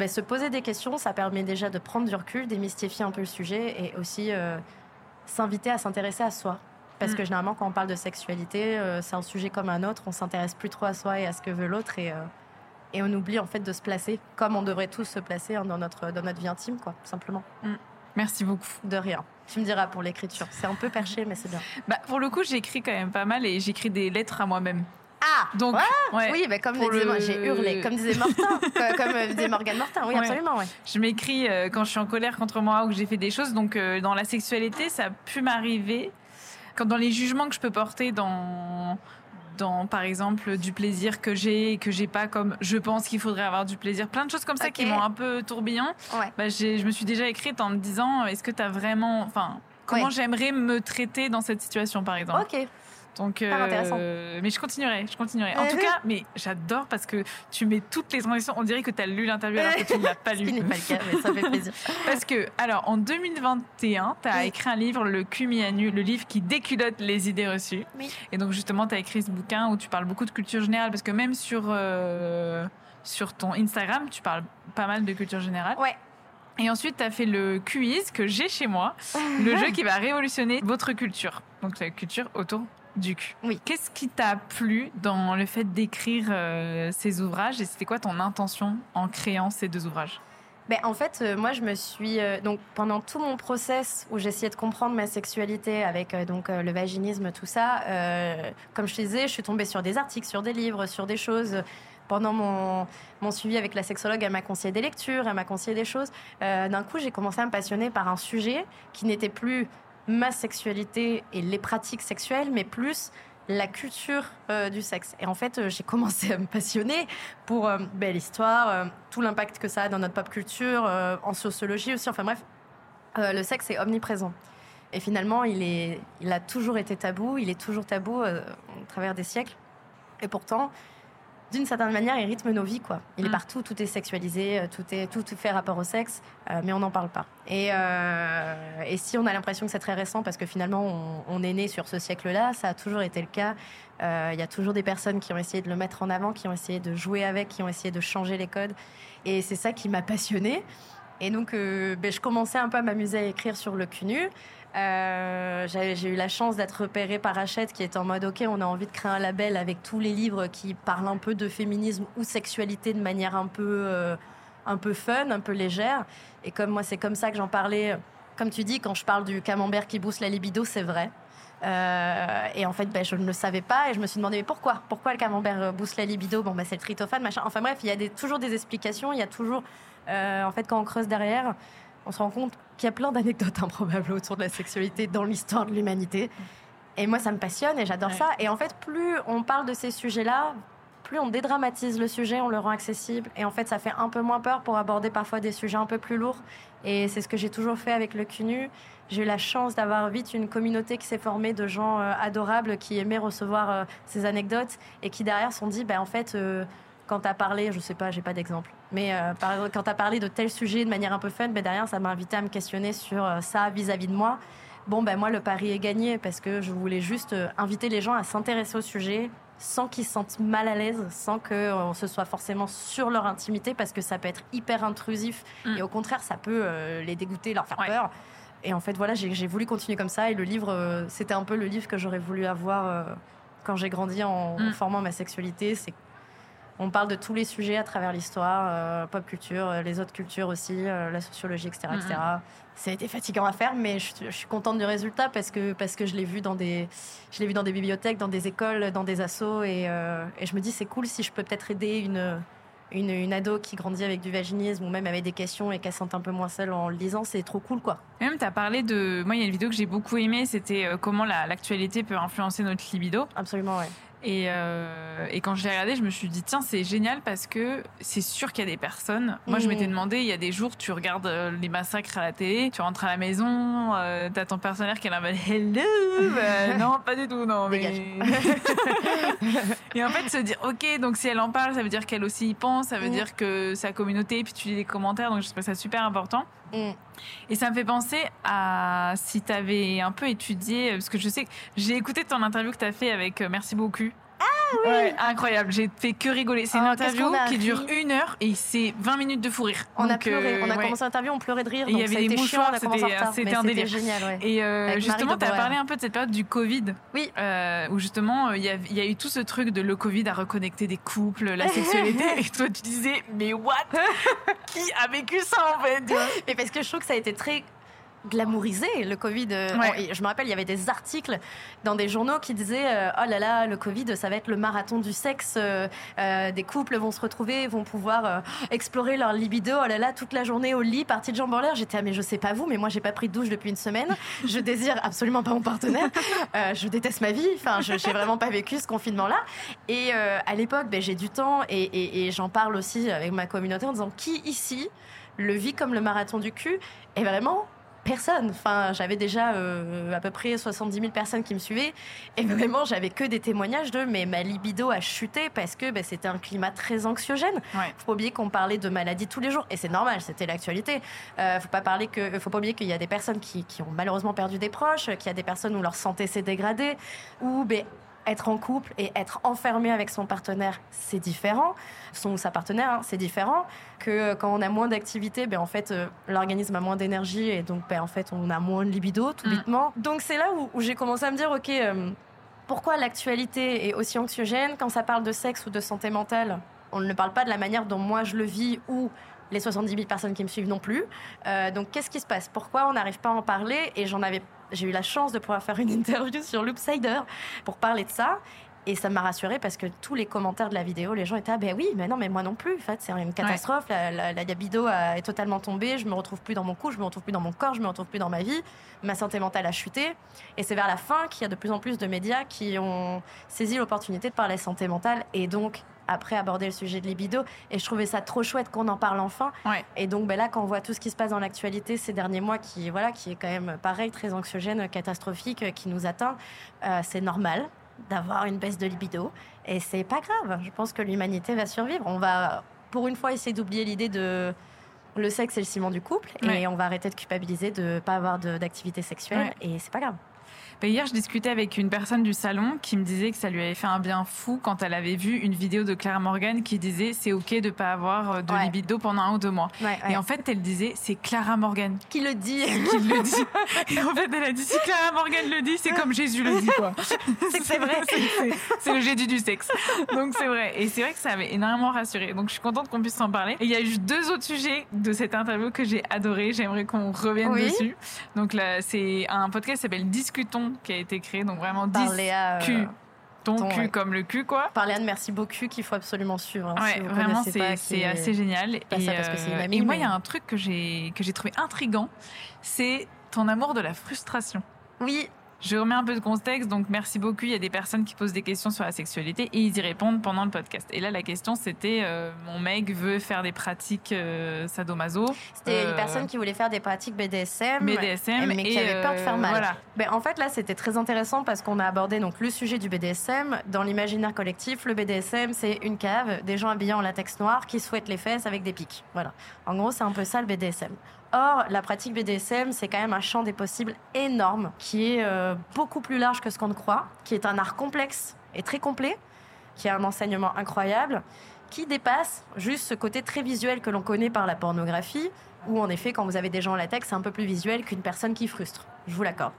Ben, se poser des questions, ça permet déjà de prendre du recul, démystifier un peu le sujet et aussi euh, s'inviter à s'intéresser à soi. Parce mm. que généralement, quand on parle de sexualité, euh, c'est un sujet comme un autre. On s'intéresse plus trop à soi et à ce que veut l'autre et, euh, et on oublie en fait de se placer comme on devrait tous se placer hein, dans, notre, dans notre vie intime, quoi, tout simplement. Mm. Merci beaucoup. De rien. Tu me diras pour l'écriture. C'est un peu perché, mais c'est bien. Bah, pour le coup, j'écris quand même pas mal et j'écris des lettres à moi-même. Ah Donc, ouais, oui, bah, comme disait, le... j'ai hurlé, comme disait comme euh, disait Morgane Martin, oui, absolument. Ouais. Je m'écris euh, quand je suis en colère contre moi ou que j'ai fait des choses. Donc, euh, dans la sexualité, ça a pu m'arriver. Quand dans les jugements que je peux porter dans, dans par exemple, du plaisir que j'ai et que j'ai pas, comme je pense qu'il faudrait avoir du plaisir, plein de choses comme ça qui m'ont un peu tourbillon. Bah, je me suis déjà écrite en me disant est-ce que tu as vraiment. Enfin, comment j'aimerais me traiter dans cette situation, par exemple? Ok. Donc, intéressant. mais je continuerai, je continuerai. En tout cas, mais j'adore parce que tu mets toutes les transitions. On dirait que tu as lu l'interview alors que tu ne l'as pas Ce lu. n'est pas le cas, mais ça fait plaisir. Parce que, alors, en 2021, tu as Oui. écrit un livre, Le Cumi à nu, le livre qui déculotte les idées reçues. Oui. Et donc, justement, tu as écrit ce bouquin où tu parles beaucoup de culture générale parce que même sur, euh, sur ton Instagram, tu parles pas mal de culture générale. Ouais. Et ensuite, tu as fait le quiz que j'ai chez moi, le jeu qui va révolutionner votre culture. Donc, la culture autour Oui. Qu'est-ce qui t'a plu dans le fait d'écrire euh, ces ouvrages? Et c'était quoi ton intention en créant ces deux ouvrages? Ben, en fait, euh, moi, je me suis euh, donc pendant tout mon process où j'essayais de comprendre ma sexualité avec euh, donc le vaginisme, tout ça. comme je te disais, je suis tombée sur des articles, sur des livres, sur des choses. Pendant mon, mon suivi avec la sexologue, elle m'a conseillé des lectures, elle m'a conseillé des choses. D'un coup, j'ai commencé à me passionner par un sujet qui n'était plus ma sexualité et les pratiques sexuelles, mais plus la culture euh, du sexe. Et en fait, euh, j'ai commencé à me passionner pour euh, ben, l'histoire, euh, tout l'impact que ça a dans notre pop culture, en sociologie aussi. Enfin bref, le sexe est omniprésent. Et finalement, il, est, il a toujours été tabou, il est toujours tabou au travers des siècles. Et pourtant, d'une certaine manière, il rythme nos vies. Quoi. Il est Mm. partout, tout est sexualisé, euh, tout, est, tout fait rapport au sexe, euh, mais on n'en parle pas. Et, euh, et si on a l'impression que c'est très récent, parce que finalement, on, on est né sur ce siècle-là, ça a toujours été le cas. Euh, Il y a toujours des personnes qui ont essayé de le mettre en avant, qui ont essayé de jouer avec, qui ont essayé de changer les codes. Et c'est ça qui m'a passionnée. Et donc, ben, je commençais un peu à m'amuser à écrire sur le cul nu. Euh, J'ai eu la chance d'être repérée par Hachette qui est en mode OK, on a envie de créer un label avec tous les livres qui parlent un peu de féminisme ou sexualité de manière un peu, euh, un peu fun, un peu légère. Et comme moi, c'est comme ça que j'en parlais. Comme tu dis, quand je parle du camembert qui booste la libido, c'est vrai. Euh, et en fait, ben, je ne le savais pas et je me suis demandé mais pourquoi? Pourquoi le camembert booste la libido? Bon, ben, c'est le tryptophane, machin. Enfin bref, il y a toujours des explications. Il y a toujours, en fait, quand on creuse derrière, on se rend compte qu'il y a plein d'anecdotes improbables autour de la sexualité dans l'histoire de l'humanité. Et moi, ça me passionne et j'adore Ouais. ça. Et en fait, plus on parle de ces sujets-là, plus on dédramatise le sujet, on le rend accessible. Et en fait, ça fait un peu moins peur pour aborder parfois des sujets un peu plus lourds. Et c'est ce que j'ai toujours fait avec le CUNU. J'ai eu la chance d'avoir vite une communauté qui s'est formée de gens euh, adorables qui aimaient recevoir euh, ces anecdotes et qui derrière se sont dit, ben en fait, euh, quand tu as parlé, je sais pas, j'ai pas d'exemple, mais euh, par exemple, quand tu as parlé de tel sujet de manière un peu fun, ben derrière, ça m'a invité à me questionner sur euh, ça vis-à-vis de moi. Bon, ben moi, le pari est gagné parce que je voulais juste euh, inviter les gens à s'intéresser au sujet sans qu'ils se sentent mal à l'aise, sans qu'on se soit forcément sur leur intimité parce que ça peut être hyper intrusif Mm. et au contraire, ça peut euh, les dégoûter, leur faire Ouais. peur. Et en fait, voilà, j'ai voulu continuer comme ça et le livre, euh, c'était un peu le livre que j'aurais voulu avoir quand j'ai grandi en, en Mm. formant ma sexualité. C'est On parle de tous les sujets à travers l'histoire, pop culture, les autres cultures aussi, la sociologie, etc., etc. Ça a été fatigant à faire, mais je, suis contente du résultat parce que, parce que je l'ai vu, dans des, je vu dans des bibliothèques, dans des écoles, dans des assos. Et, et je me dis, c'est cool si je peux peut-être aider une, une, ado qui grandit avec du vaginisme ou même avec des questions et qu'elle sent un peu moins seule en le lisant, c'est trop cool quoi. même, tu as parlé de. Moi, il y a une vidéo que j'ai beaucoup aimée, c'était euh, comment l'actualité peut influencer notre libido. Absolument, ouais. Et, euh, et, quand je l'ai regardé, je me suis dit, tiens, c'est génial parce que c'est sûr qu'il y a des personnes. Moi, je m'étais mmh. demandé, il y a des jours, tu regardes euh, les massacres à la télé, tu rentres à la maison, euh, t'as ton partenaire qui est là, hello bah, Non, pas du tout, non. Mais... et en fait, se dire, ok, donc si elle en parle, ça veut dire qu'elle aussi y pense, ça veut mmh. dire que sa communauté, puis tu lis les commentaires, donc je trouve ça super important. Et ça me fait penser à si tu avais un peu étudié, parce que je sais que j'ai écouté ton interview que tu as fait avec Merci beaucoup incroyable, j'ai fait que rigoler. C'est une oh, interview qui dure une heure et c'est 20 minutes de fou rire. On a pleuré, on a commencé l'interview, on pleurait de rire. il y avait des mouchoirs, c'était un délire. génial. Et euh, justement, tu as parlé un peu de cette période du Covid. Oui. Euh, où justement, il y, a, y, a eu tout ce truc de le Covid à reconnecter des couples, la sexualité. et toi, tu disais, mais what? Qui a vécu ça en fait? Mais parce que je trouve que ça a été très glamourisé le Covid. Euh, je me rappelle, il y avait des articles dans des journaux qui disaient euh, oh là là, le Covid, ça va être le marathon du sexe. Euh, des couples vont se retrouver, vont pouvoir explorer leur libido. Oh là là, toute la journée au lit, partie de jambes en l'air. J'étais ah mais je sais pas vous, mais moi j'ai pas pris de douche depuis une semaine. Je désire absolument pas mon partenaire. je déteste ma vie. Enfin, je j'ai vraiment pas vécu ce confinement-là. Et à l'époque, ben, j'ai du temps et, et j'en parle aussi avec ma communauté en disant qui ici le vit comme le marathon du cul? Et vraiment personne. Enfin, j'avais déjà euh, à peu près 70 000 personnes qui me suivaient. Et vraiment, j'avais que des témoignages de mais ma libido a chuté parce que bah, c'était un climat très anxiogène. Ouais. Faut pas oublier qu'on parlait de maladies tous les jours. Et c'est normal, c'était l'actualité. Euh, faut pas parler que, faut pas oublier qu'il y a des personnes qui, qui, ont malheureusement perdu des proches, qu'il y a des personnes où leur santé s'est dégradée, ou ben, être en couple et être enfermé avec son partenaire, c'est différent. Son ou sa partenaire, hein, c'est différent. Que quand on a moins d'activité, ben en fait, euh, l'organisme a moins d'énergie et donc, ben, en fait, on a moins de libido, tout mm. Donc, c'est là où, j'ai commencé à me dire, OK, euh, pourquoi l'actualité est aussi anxiogène? Quand ça parle de sexe ou de santé mentale On ne parle pas de la manière dont moi je le vis ou les 70 000 personnes qui me suivent non plus. Euh, donc, qu'est-ce qui se passe? Pourquoi on n'arrive pas à en parler? Et j'en avais j'ai eu la chance de pouvoir faire une interview sur Loopsider pour parler de ça. Et ça m'a rassurée parce que tous les commentaires de la vidéo, les gens étaient ah ben oui, mais non, mais moi non plus. En fait, c'est une catastrophe. La, la, libido est totalement tombée. Je me retrouve plus dans mon cou, je me retrouve plus dans mon corps, je me retrouve plus dans ma vie. Ma santé mentale a chuté. Et c'est vers la fin qu'il y a de plus en plus de médias qui ont saisi l'opportunité de parler santé mentale et donc après aborder le sujet de libido. Et je trouvais ça trop chouette qu'on en parle enfin. Et donc ben là, quand on voit tout ce qui se passe dans l'actualité ces derniers mois, qui voilà, qui est quand même pareil, très anxiogène, catastrophique, qui nous atteint, euh, c'est normal d'avoir une baisse de libido. Et c'est pas grave. Je pense que l'humanité va survivre. On va, pour une fois, essayer d'oublier l'idée de le sexe et le ciment du couple. Et on va arrêter de culpabiliser de ne pas avoir d'activité sexuelle. Et c'est pas grave. Hier, je discutais avec une personne du salon qui me disait que ça lui avait fait un bien fou quand elle avait vu une vidéo de Clara Morgan qui disait c'est ok de pas avoir euh, de libido pendant un ou deux mois. Et en fait, elle disait c'est Clara Morgan qui le dit. qui le dit. Et en fait, elle a dit si Clara Morgan le dit, c'est comme Jésus le dit quoi. c'est vrai. c'est le Jésus du sexe. Donc c'est vrai. Et c'est vrai que ça avait énormément rassuré. Donc je suis contente qu'on puisse en parler. Et il y a eu deux autres sujets de cette interview que j'ai adoré. J'aimerais qu'on revienne dessus. Donc là, c'est un podcast qui s'appelle Discutons qui a été créé, donc vraiment 10 euh, ton, cul comme le cul quoi. Par Léane, merci beaucoup qu'il faut absolument suivre. Hein, ouais, vraiment c'est assez génial. Et, euh, et, moi il y a un truc que j'ai que j'ai trouvé intrigant, c'est ton amour de la frustration. Oui, je remets un peu de contexte, donc merci beaucoup. Il y a des personnes qui posent des questions sur la sexualité et ils y répondent pendant le podcast. Et là, la question, c'était euh, mon mec veut faire des pratiques euh, sadomaso. C'était une euh, personne qui voulait faire des pratiques BDSM, BDSM mais qui avait peur de faire mal. Voilà. Ben, en fait, là, c'était très intéressant parce qu'on a abordé donc le sujet du BDSM dans l'imaginaire collectif. Le BDSM, c'est une cave, des gens habillés en latex noir qui souhaitent les fesses avec des pics. Voilà. En gros, c'est un peu ça le BDSM. Or, la pratique BDSM, c'est quand même un champ des possibles énorme, qui est euh, beaucoup plus large que ce qu'on ne croit, qui est un art complexe et très complet, qui a un enseignement incroyable, qui dépasse juste ce côté très visuel que l'on connaît par la pornographie, où en effet, quand vous avez des gens en latex, c'est un peu plus visuel qu'une personne qui frustre. Je vous l'accorde.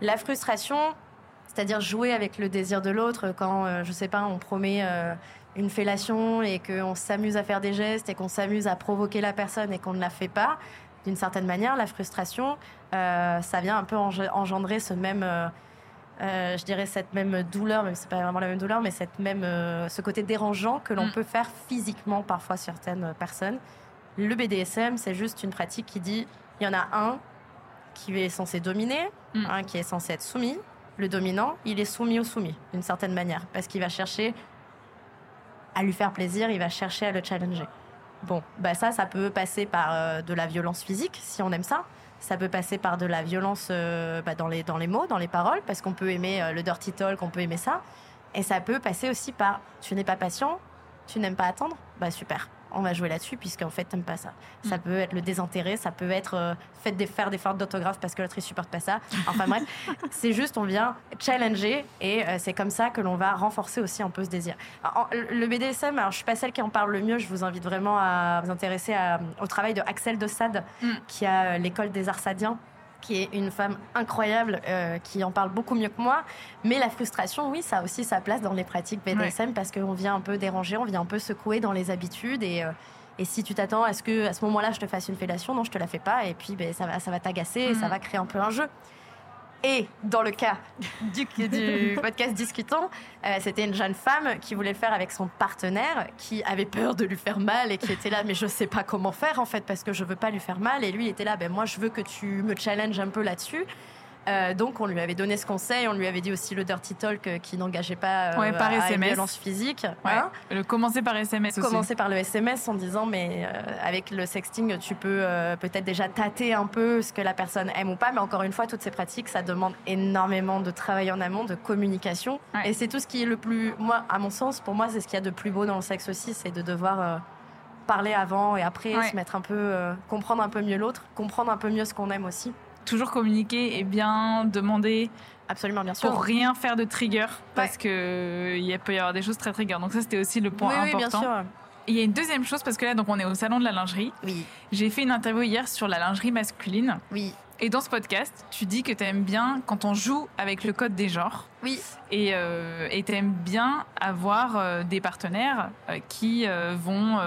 La frustration, C'est-à-dire jouer avec le désir de l'autre quand, euh, je sais pas, on promet euh, une fellation et qu'on s'amuse à faire des gestes et qu'on s'amuse à provoquer la personne et qu'on ne la fait pas. D'une certaine manière, la frustration, euh, ça vient un peu engendrer ce même, je dirais cette même douleur, même si c'est pas vraiment la même douleur, mais cette même, ce côté dérangeant que l'on mm. peut faire physiquement parfois certaines personnes. Le BDSM, c'est juste une pratique qui dit, il y en a un qui est censé dominer, mm. un qui est censé être soumis, le dominant, il est soumis au soumis, d'une certaine manière, parce qu'il va chercher à lui faire plaisir, il va chercher à le challenger. Bon, bah ça, ça peut passer par euh, de la violence physique, si on aime ça. Ça peut passer par de la violence euh, bah, dans, les, dans les mots, dans les paroles, parce qu'on peut aimer euh, le dirty talk, on peut aimer ça. Et ça peut passer aussi par tu n'es pas patient, tu n'aimes pas attendre, bah super on va jouer là-dessus, puisqu'en fait, t'aimes pas ça. Ça mm. peut être le désintérêt, ça peut être euh, des, faire des fautes d'autographe parce que l'autre, il supporte pas ça. Enfin bref, c'est juste, on vient challenger et euh, c'est comme ça que l'on va renforcer aussi un peu ce désir. le BDSM, alors je suis pas celle qui en parle le mieux, je vous invite vraiment à vous intéresser au travail de Axel de Sade, mm. qui a euh, l'école des arts sadiens qui est une femme incroyable, euh, qui en parle beaucoup mieux que moi. Mais la frustration, oui, ça a aussi sa place dans les pratiques BDSM parce qu'on vient un peu déranger, on vient un peu secouer dans les habitudes. Et, euh, et si tu t'attends à ce que à ce moment-là, je te fasse une fellation, non, je te la fais pas. Et puis, ben, ça va, ça va t'agacer et ça mm. va créer un peu un jeu. Et dans le cas du, podcast Discutons, euh, c'était une jeune femme qui voulait le faire avec son partenaire, qui avait peur de lui faire mal et qui était là, mais je sais pas comment faire en fait, parce que je veux pas lui faire mal. Et lui il était là, ben moi je veux que tu me challenges un peu là-dessus. Euh, donc on lui avait donné ce conseil, on lui avait dit aussi le dirty talk euh, qui n'engageait pas euh, par à une violence physique. Hein. le commencer par SMS aussi. Commencer par le SMS en disant mais avec le sexting tu peux peut-être déjà tâter un peu ce que la personne aime ou pas, mais encore une fois toutes ces pratiques ça demande énormément de travail en amont, de communication et c'est tout ce qui est le plus, moi à mon sens, pour moi c'est ce qu'il y a de plus beau dans le sexe aussi, c'est de devoir parler avant et après, se mettre un peu, comprendre un peu mieux l'autre, comprendre un peu mieux ce qu'on aime aussi toujours communiquer et bien demander. Absolument, bien sûr. Pour rien faire de trigger, parce que il peut y avoir des choses très trigger. Donc ça, c'était aussi le point important. Oui, bien sûr. il y a une deuxième chose, parce que là, donc on est au salon de la lingerie. Oui. J'ai fait une interview hier sur la lingerie masculine. Oui. Et dans ce podcast, tu dis que tu aimes bien quand on joue avec le code des genres. Oui. Et euh, tu aimes bien avoir euh, des partenaires euh, qui euh, vont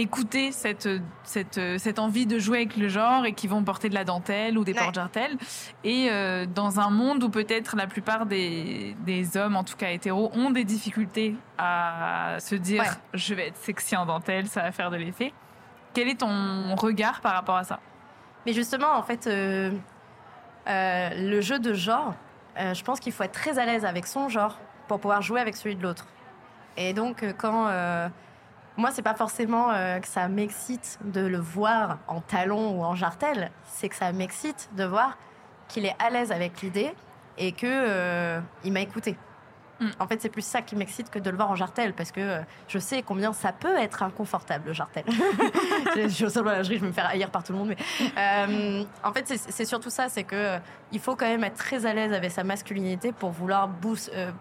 écouter cette, cette, cette envie de jouer avec le genre et qui vont porter de la dentelle ou des porte jartelles. Et euh, dans un monde où peut-être la plupart des, des, hommes, en tout cas hétéros, ont des difficultés à se dire je vais être sexy en dentelle, ça va faire de l'effet. Quel est ton regard par rapport à ça? Mais justement, en fait, euh, euh, le jeu de genre, je pense qu'il faut être très à l'aise avec son genre pour pouvoir jouer avec celui de l'autre. Et donc, quand moi, c'est pas forcément euh, que ça m'excite de le voir en talon ou en jartel, c'est que ça m'excite de voir qu'il est à l'aise avec l'idée et que euh, il m'a écouté. Mm. En fait, c'est plus ça qui m'excite que de le voir en jartel, parce que euh, je sais combien ça peut être inconfortable, le jartel. je suis au salon de la lingerie, je me fais haïr par tout le monde. Mais, euh, en fait, c'est surtout ça, c'est que euh, il faut quand même être très à l'aise avec sa masculinité pour vouloir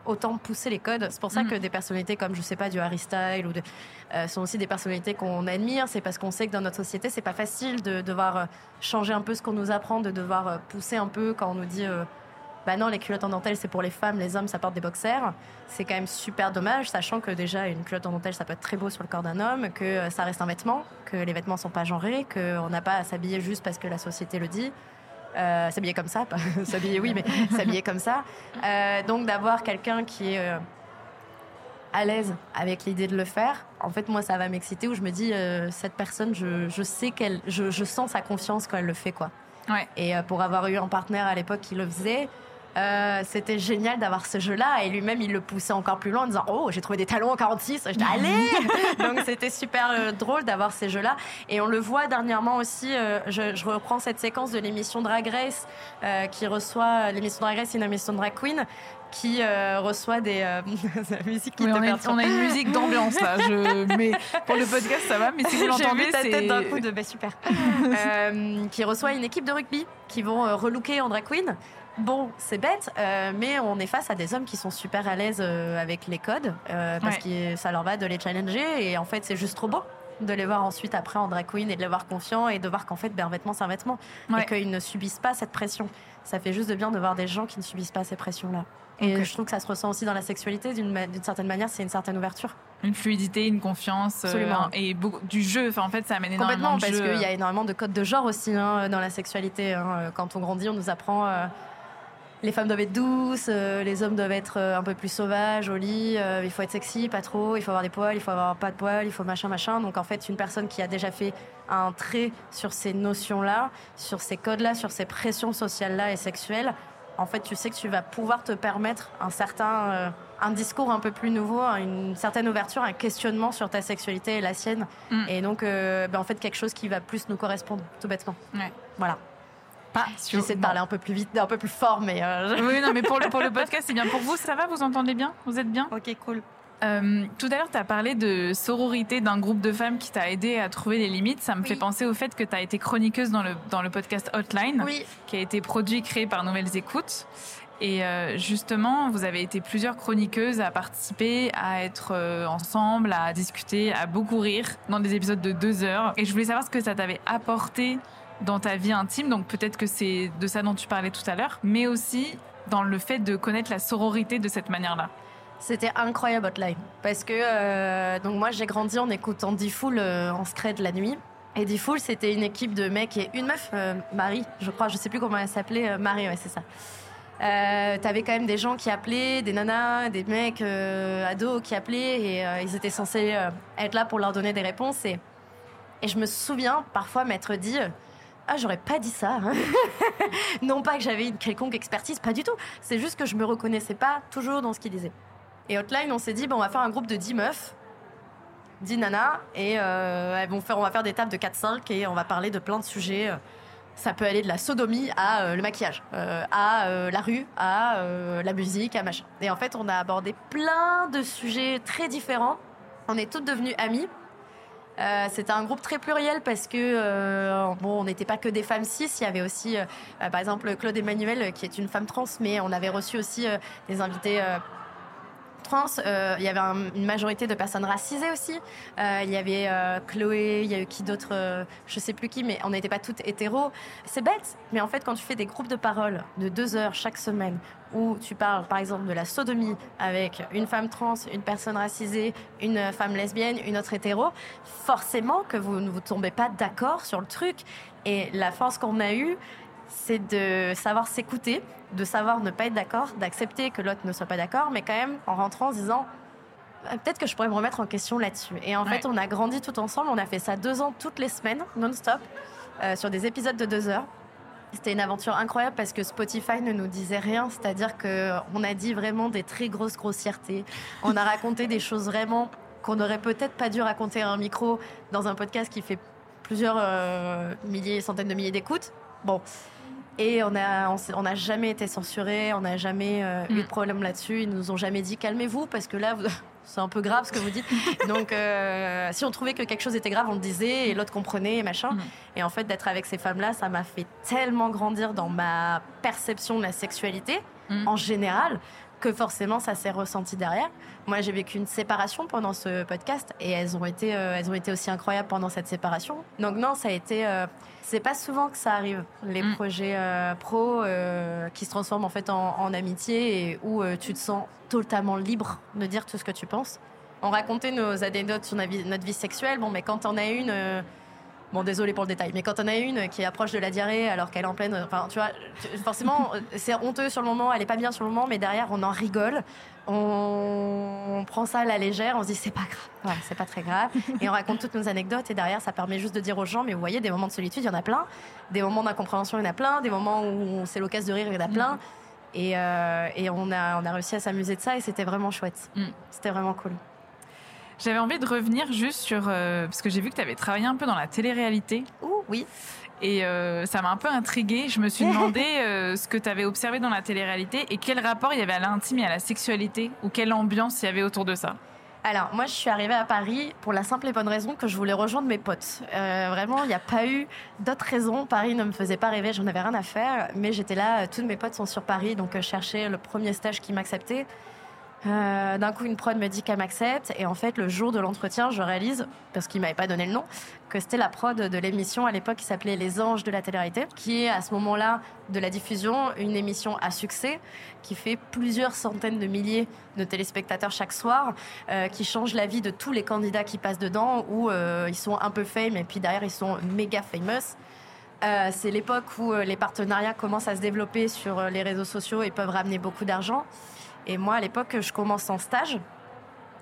autant pousser les codes. C'est pour ça mm. que des personnalités comme, je sais pas, du Harry Style ou de, sont aussi des personnalités qu'on admire. C'est parce qu'on sait que dans notre société, c'est pas facile de devoir changer un peu ce qu'on nous apprend, de devoir pousser un peu quand on nous dit bah non, les culottes en dentelle, c'est pour les femmes, les hommes, ça porte des boxers. C'est quand même super dommage, sachant que déjà, une culotte en dentelle, ça peut être très beau sur le corps d'un homme, que euh, ça reste un vêtement, que les vêtements sont pas genrés, qu'on n'a pas à s'habiller juste parce que la société le dit. Euh, s'habiller comme ça, pas s'habiller oui, mais s'habiller comme ça. Euh, donc d'avoir quelqu'un qui est à l'aise avec l'idée de le faire, en fait moi ça va m'exciter où je me dis cette personne, je, sais qu'elle, je, je, sens sa confiance quand elle le fait quoi. Ouais. Et pour avoir eu un partenaire à l'époque qui le faisait, euh, c'était génial d'avoir ce jeu-là. Et lui-même il le poussait encore plus loin en disant oh j'ai trouvé des talons en 46 je dis allez! Donc c'était super euh, drôle d'avoir ces jeux-là. Et on le voit dernièrement aussi euh, je, je, reprends cette séquence de l'émission Drag Race qui reçoit l'émission Drag Race c'est une émission Drag Queen qui reçoit des musiques qui on, a, on, a, une musique d'ambiance là. Je, mais pour le podcast ça va mais si vous l'entendez c'est ta tête d'un coup de bah, super. Qui reçoit une équipe de rugby qui vont relooker en drag queen Bon, c'est bête, euh, mais on est face à des hommes qui sont super à l'aise euh, avec les codes, euh, parce que ça leur va de les challenger, et en fait, c'est juste trop beau. de les voir ensuite après en drag queen et de les voir confiants et de voir qu'en fait, ben, un vêtement, c'est un vêtement. Et qu'ils ne subissent pas cette pression. Ça fait juste de bien de voir des gens qui ne subissent pas ces pressions-là. Et je trouve que ça se ressent aussi dans la sexualité, d'une certaine manière, c'est une certaine ouverture. Une fluidité, une confiance. Euh, et beaucoup, du jeu. Enfin, en fait, ça amène énormément de parce qu'il y a énormément de codes de genre aussi hein, dans la sexualité. Hein. Quand on grandit, on nous apprend. Euh, les femmes doivent être douces, euh, les hommes doivent être un peu plus sauvages au lit, il faut être sexy, pas trop, il faut avoir des poils, il faut avoir pas de poils, il faut machin, machin. Donc en fait, une personne qui a déjà fait un trait sur ces notions-là, sur ces codes-là, sur ces pressions sociales-là et sexuelles, en fait, tu sais que tu vas pouvoir te permettre un certain, euh, un discours un peu plus nouveau, une certaine ouverture, un questionnement sur ta sexualité et la sienne. Mm. Et donc, euh, ben, en fait, quelque chose qui va plus nous correspondre, tout bêtement. Voilà. Pas J'essaie de parler un peu plus vite, un peu plus fort, mais. Euh, oui, non, mais pour le, pour le podcast, c'est bien. Pour vous, ça va? Vous entendez bien? Vous êtes bien? Ok, cool. Euh, tout à l'heure, tu as parlé de sororité d'un groupe de femmes qui t'a aidé à trouver les limites. Ça me fait penser au fait que tu as été chroniqueuse dans le, dans le podcast Hotline, qui a été produit, créé par Nouvelles Écoutes. Et euh, justement, vous avez été plusieurs chroniqueuses à participer, à être euh, ensemble, à discuter, à beaucoup rire dans des épisodes de deux heures. Et je voulais savoir ce que ça t'avait apporté dans ta vie intime. Donc peut-être que c'est de ça dont tu parlais tout à l'heure, mais aussi dans le fait de connaître la sororité de cette manière-là. C'était incroyable Hotline. Parce que euh, donc moi j'ai grandi en écoutant D-Fool euh, en scred la nuit. Et D-Fool c'était une équipe de mecs et une meuf, euh, Marie, je crois, je sais plus comment elle s'appelait, Marie, ouais, c'est ça. T'avais quand même des gens qui appelaient, des nanas, des mecs ados qui appelaient et ils étaient censés être là pour leur donner des réponses. Et, et je me souviens parfois m'être dit ah j'aurais pas dit ça. Hein. non pas que j'avais une quelconque expertise, pas du tout. C'est juste que je me reconnaissais pas toujours dans ce qu'ils disaient. Et Hotline, on s'est dit, bon, on va faire un groupe de 10 meufs, 10 nanas, et euh, on va faire des tables de 4-5 et on va parler de plein de sujets. Ça peut aller de la sodomie à euh, le maquillage, euh, à la rue, à la musique, à machin. Et en fait, on a abordé plein de sujets très différents. On est toutes devenues amies. C'était un groupe très pluriel parce que bon, on n'était pas que des femmes cis. Il y avait aussi, par exemple, Claude Emmanuel qui est une femme trans, mais on avait reçu aussi des invités euh, il y avait une majorité de personnes racisées aussi. Euh, il y avait euh, Chloé, il y a eu qui d'autres, je sais plus qui, mais on n'était pas toutes hétéros. C'est bête, mais en fait, quand tu fais des groupes de parole de deux heures chaque semaine, où tu parles par exemple de la sodomie avec une femme trans, une personne racisée, une femme lesbienne, une autre hétéro, forcément que vous ne vous tombez pas d'accord sur le truc. Et la force qu'on a eue, c'est de savoir s'écouter, de savoir ne pas être d'accord, d'accepter que l'autre ne soit pas d'accord, mais quand même en rentrant en se disant euh, peut-être que je pourrais me remettre en question là-dessus. Et en fait, on a grandi tout ensemble, on a fait ça deux ans toutes les semaines, non-stop, euh, sur des épisodes de deux heures. C'était une aventure incroyable parce que Spotify ne nous disait rien, c'est-à-dire qu'on a dit vraiment des très grosses grossièretés. On a raconté des choses vraiment qu'on n'aurait peut-être pas dû raconter à un micro dans un podcast qui fait plusieurs euh, milliers, centaines de milliers d'écoutes. Bon, et on n'a on, a jamais été censuré, on n'a jamais euh, eu de mm. problème là-dessus. Ils nous ont jamais dit calmez-vous parce que là, c'est un peu grave ce que vous dites. Donc, euh, si on trouvait que quelque chose était grave, on le disait et l'autre comprenait et machin. Mm. Et en fait, d'être avec ces femmes-là, ça m'a fait tellement grandir dans ma perception de la sexualité mm. en général que forcément ça s'est ressenti derrière. Moi, j'ai vécu une séparation pendant ce podcast et elles ont été, euh, elles ont été aussi incroyables pendant cette séparation. Donc non, ça a été, euh, c'est pas souvent que ça arrive les mm. projets euh, pro qui se transforment en fait en, amitié et où tu te sens totalement libre de dire tout ce que tu penses. On racontait nos anecdotes sur notre vie, notre vie sexuelle. Bon, mais quand on a une Bon, désolé pour le détail, mais quand on a une qui approche de la diarrhée alors qu'elle est en pleine. Enfin, tu vois, forcément, c'est honteux sur le moment, elle est pas bien sur le moment, mais derrière, on en rigole. On, prend ça à la légère, on se dit c'est pas grave, ouais, c'est pas très grave. Et on raconte toutes nos anecdotes, et derrière, ça permet juste de dire aux gens, mais vous voyez, des moments de solitude, il y en a plein. Des moments d'incompréhension, il y en a plein. Des moments où c'est l'occasion de rire, il y en a plein. Et, euh, et on, a, on a réussi à s'amuser de ça, et c'était vraiment chouette. Mm. C'était vraiment cool. J'avais envie de revenir juste sur. Euh, parce que j'ai vu que tu avais travaillé un peu dans la télé-réalité. Ouh, oui. Et euh, ça m'a un peu intriguée. Je me suis demandé euh, ce que tu avais observé dans la télé-réalité et quel rapport il y avait à l'intime et à la sexualité ou quelle ambiance il y avait autour de ça. Alors, moi, je suis arrivée à Paris pour la simple et bonne raison que je voulais rejoindre mes potes. vraiment, il n'y a pas eu d'autres raisons. Paris ne me faisait pas rêver, j'en avais rien à faire. Mais j'étais là, tous mes potes sont sur Paris, donc je cherchais le premier stage qui m'acceptait. Euh, d'un coup, une prod me dit qu'elle m'accepte. Et en fait, le jour de l'entretien, je réalise, parce qu'il m'avait pas donné le nom, que c'était la prod de l'émission à l'époque qui s'appelait Les Anges de la télé-réalité, qui est à ce moment-là de la diffusion une émission à succès qui fait plusieurs centaines de milliers de téléspectateurs chaque soir, euh, qui change la vie de tous les candidats qui passent dedans, où euh, ils sont un peu fame et puis derrière ils sont méga famous. c'est l'époque où les partenariats commencent à se développer sur les réseaux sociaux et peuvent ramener beaucoup d'argent. Et moi, à l'époque, je commence en stage.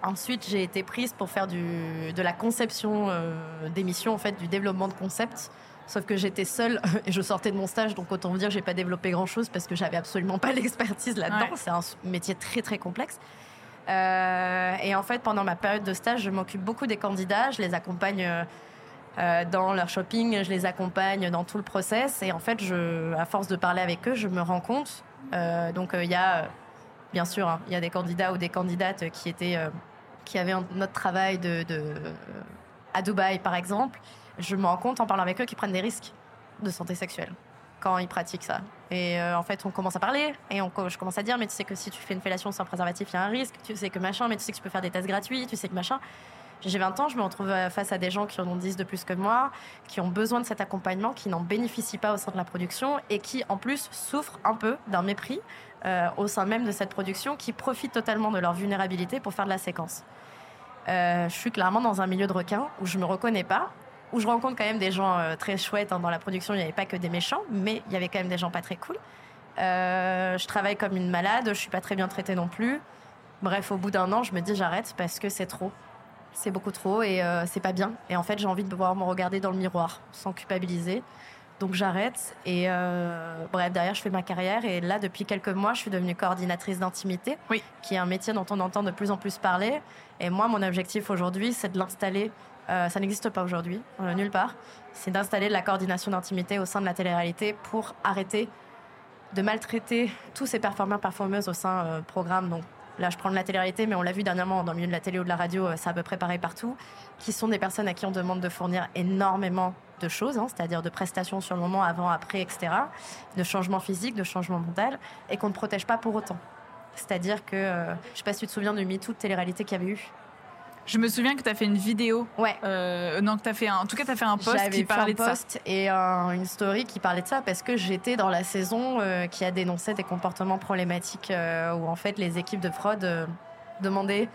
Ensuite, j'ai été prise pour faire du, de la conception euh, d'émissions, en fait, du développement de concepts. Sauf que j'étais seule et je sortais de mon stage, donc autant vous dire j'ai pas développé grand chose parce que j'avais absolument pas l'expertise là-dedans. C'est un métier très très complexe. Euh, et en fait, pendant ma période de stage, je m'occupe beaucoup des candidats, je les accompagne euh, dans leur shopping, je les accompagne dans tout le process. Et en fait, je, à force de parler avec eux, je me rends compte. donc, il y a bien sûr, hein, il y a des candidats ou des candidates qui étaient, euh, qui avaient notre travail de, à Dubaï, par exemple. Je me rends compte en parlant avec eux qu'ils prennent des risques de santé sexuelle quand ils pratiquent ça. Et euh, en fait, on commence à parler et on, je commence à dire, mais tu sais que si tu fais une fellation sans préservatif, il y a un risque. Tu sais que machin, mais tu sais que tu peux faire des tests gratuits. Tu sais que machin. J'ai 20 ans, je me retrouve euh, face à des gens qui en ont 10 de plus que moi, qui ont besoin de cet accompagnement, qui n'en bénéficient pas au sein de la production et qui, en plus, souffrent un peu d'un mépris euh, au sein même de cette production, qui profitent totalement de leur vulnérabilité pour faire de la séquence. Euh, je suis clairement dans un milieu de requins où je me reconnais pas, où je rencontre quand même des gens très chouettes. Hein. Dans la production, il n'y avait pas que des méchants, mais il y avait quand même des gens pas très cool. je travaille comme une malade, je suis pas très bien traitée non plus. Bref, au bout d'un an, je me dis j'arrête parce que c'est trop c'est beaucoup trop et euh, c'est pas bien. Et en fait, j'ai envie de pouvoir me regarder dans le miroir sans culpabiliser. Donc j'arrête et euh, bref, derrière, je fais ma carrière. Et là, depuis quelques mois, je suis devenue coordinatrice d'intimité, oui. qui est un métier dont on entend de plus en plus parler. Et moi, mon objectif aujourd'hui, c'est de l'installer. Euh, ça n'existe pas aujourd'hui, nulle part. C'est d'installer la coordination d'intimité au sein de la télé-réalité pour arrêter de maltraiter tous ces performeurs performeuses au sein programme donc là je prends de la télé-réalité, mais on l'a vu dernièrement dans le milieu de la télé ou de la radio, euh, c'est à peu près pareil partout, qui sont des personnes à qui on demande de fournir énormément de choses, hein, c'est-à-dire de prestations sur le moment, avant, après, etc., de changements physiques, de changements mental, et qu'on ne protège pas pour autant. C'est-à-dire que, euh, je ne sais pas si tu te souviens du MeToo de télé-réalité qu'il y avait eu. Je me souviens que tu as fait une vidéo. Ouais. Euh, non, que as fait un, en tout cas, tu as fait un post qui parlait de ça. Et une story qui parlait de ça parce que j'étais dans la saison euh, qui a dénoncé des comportements problématiques euh, où en fait les équipes de fraude demandaient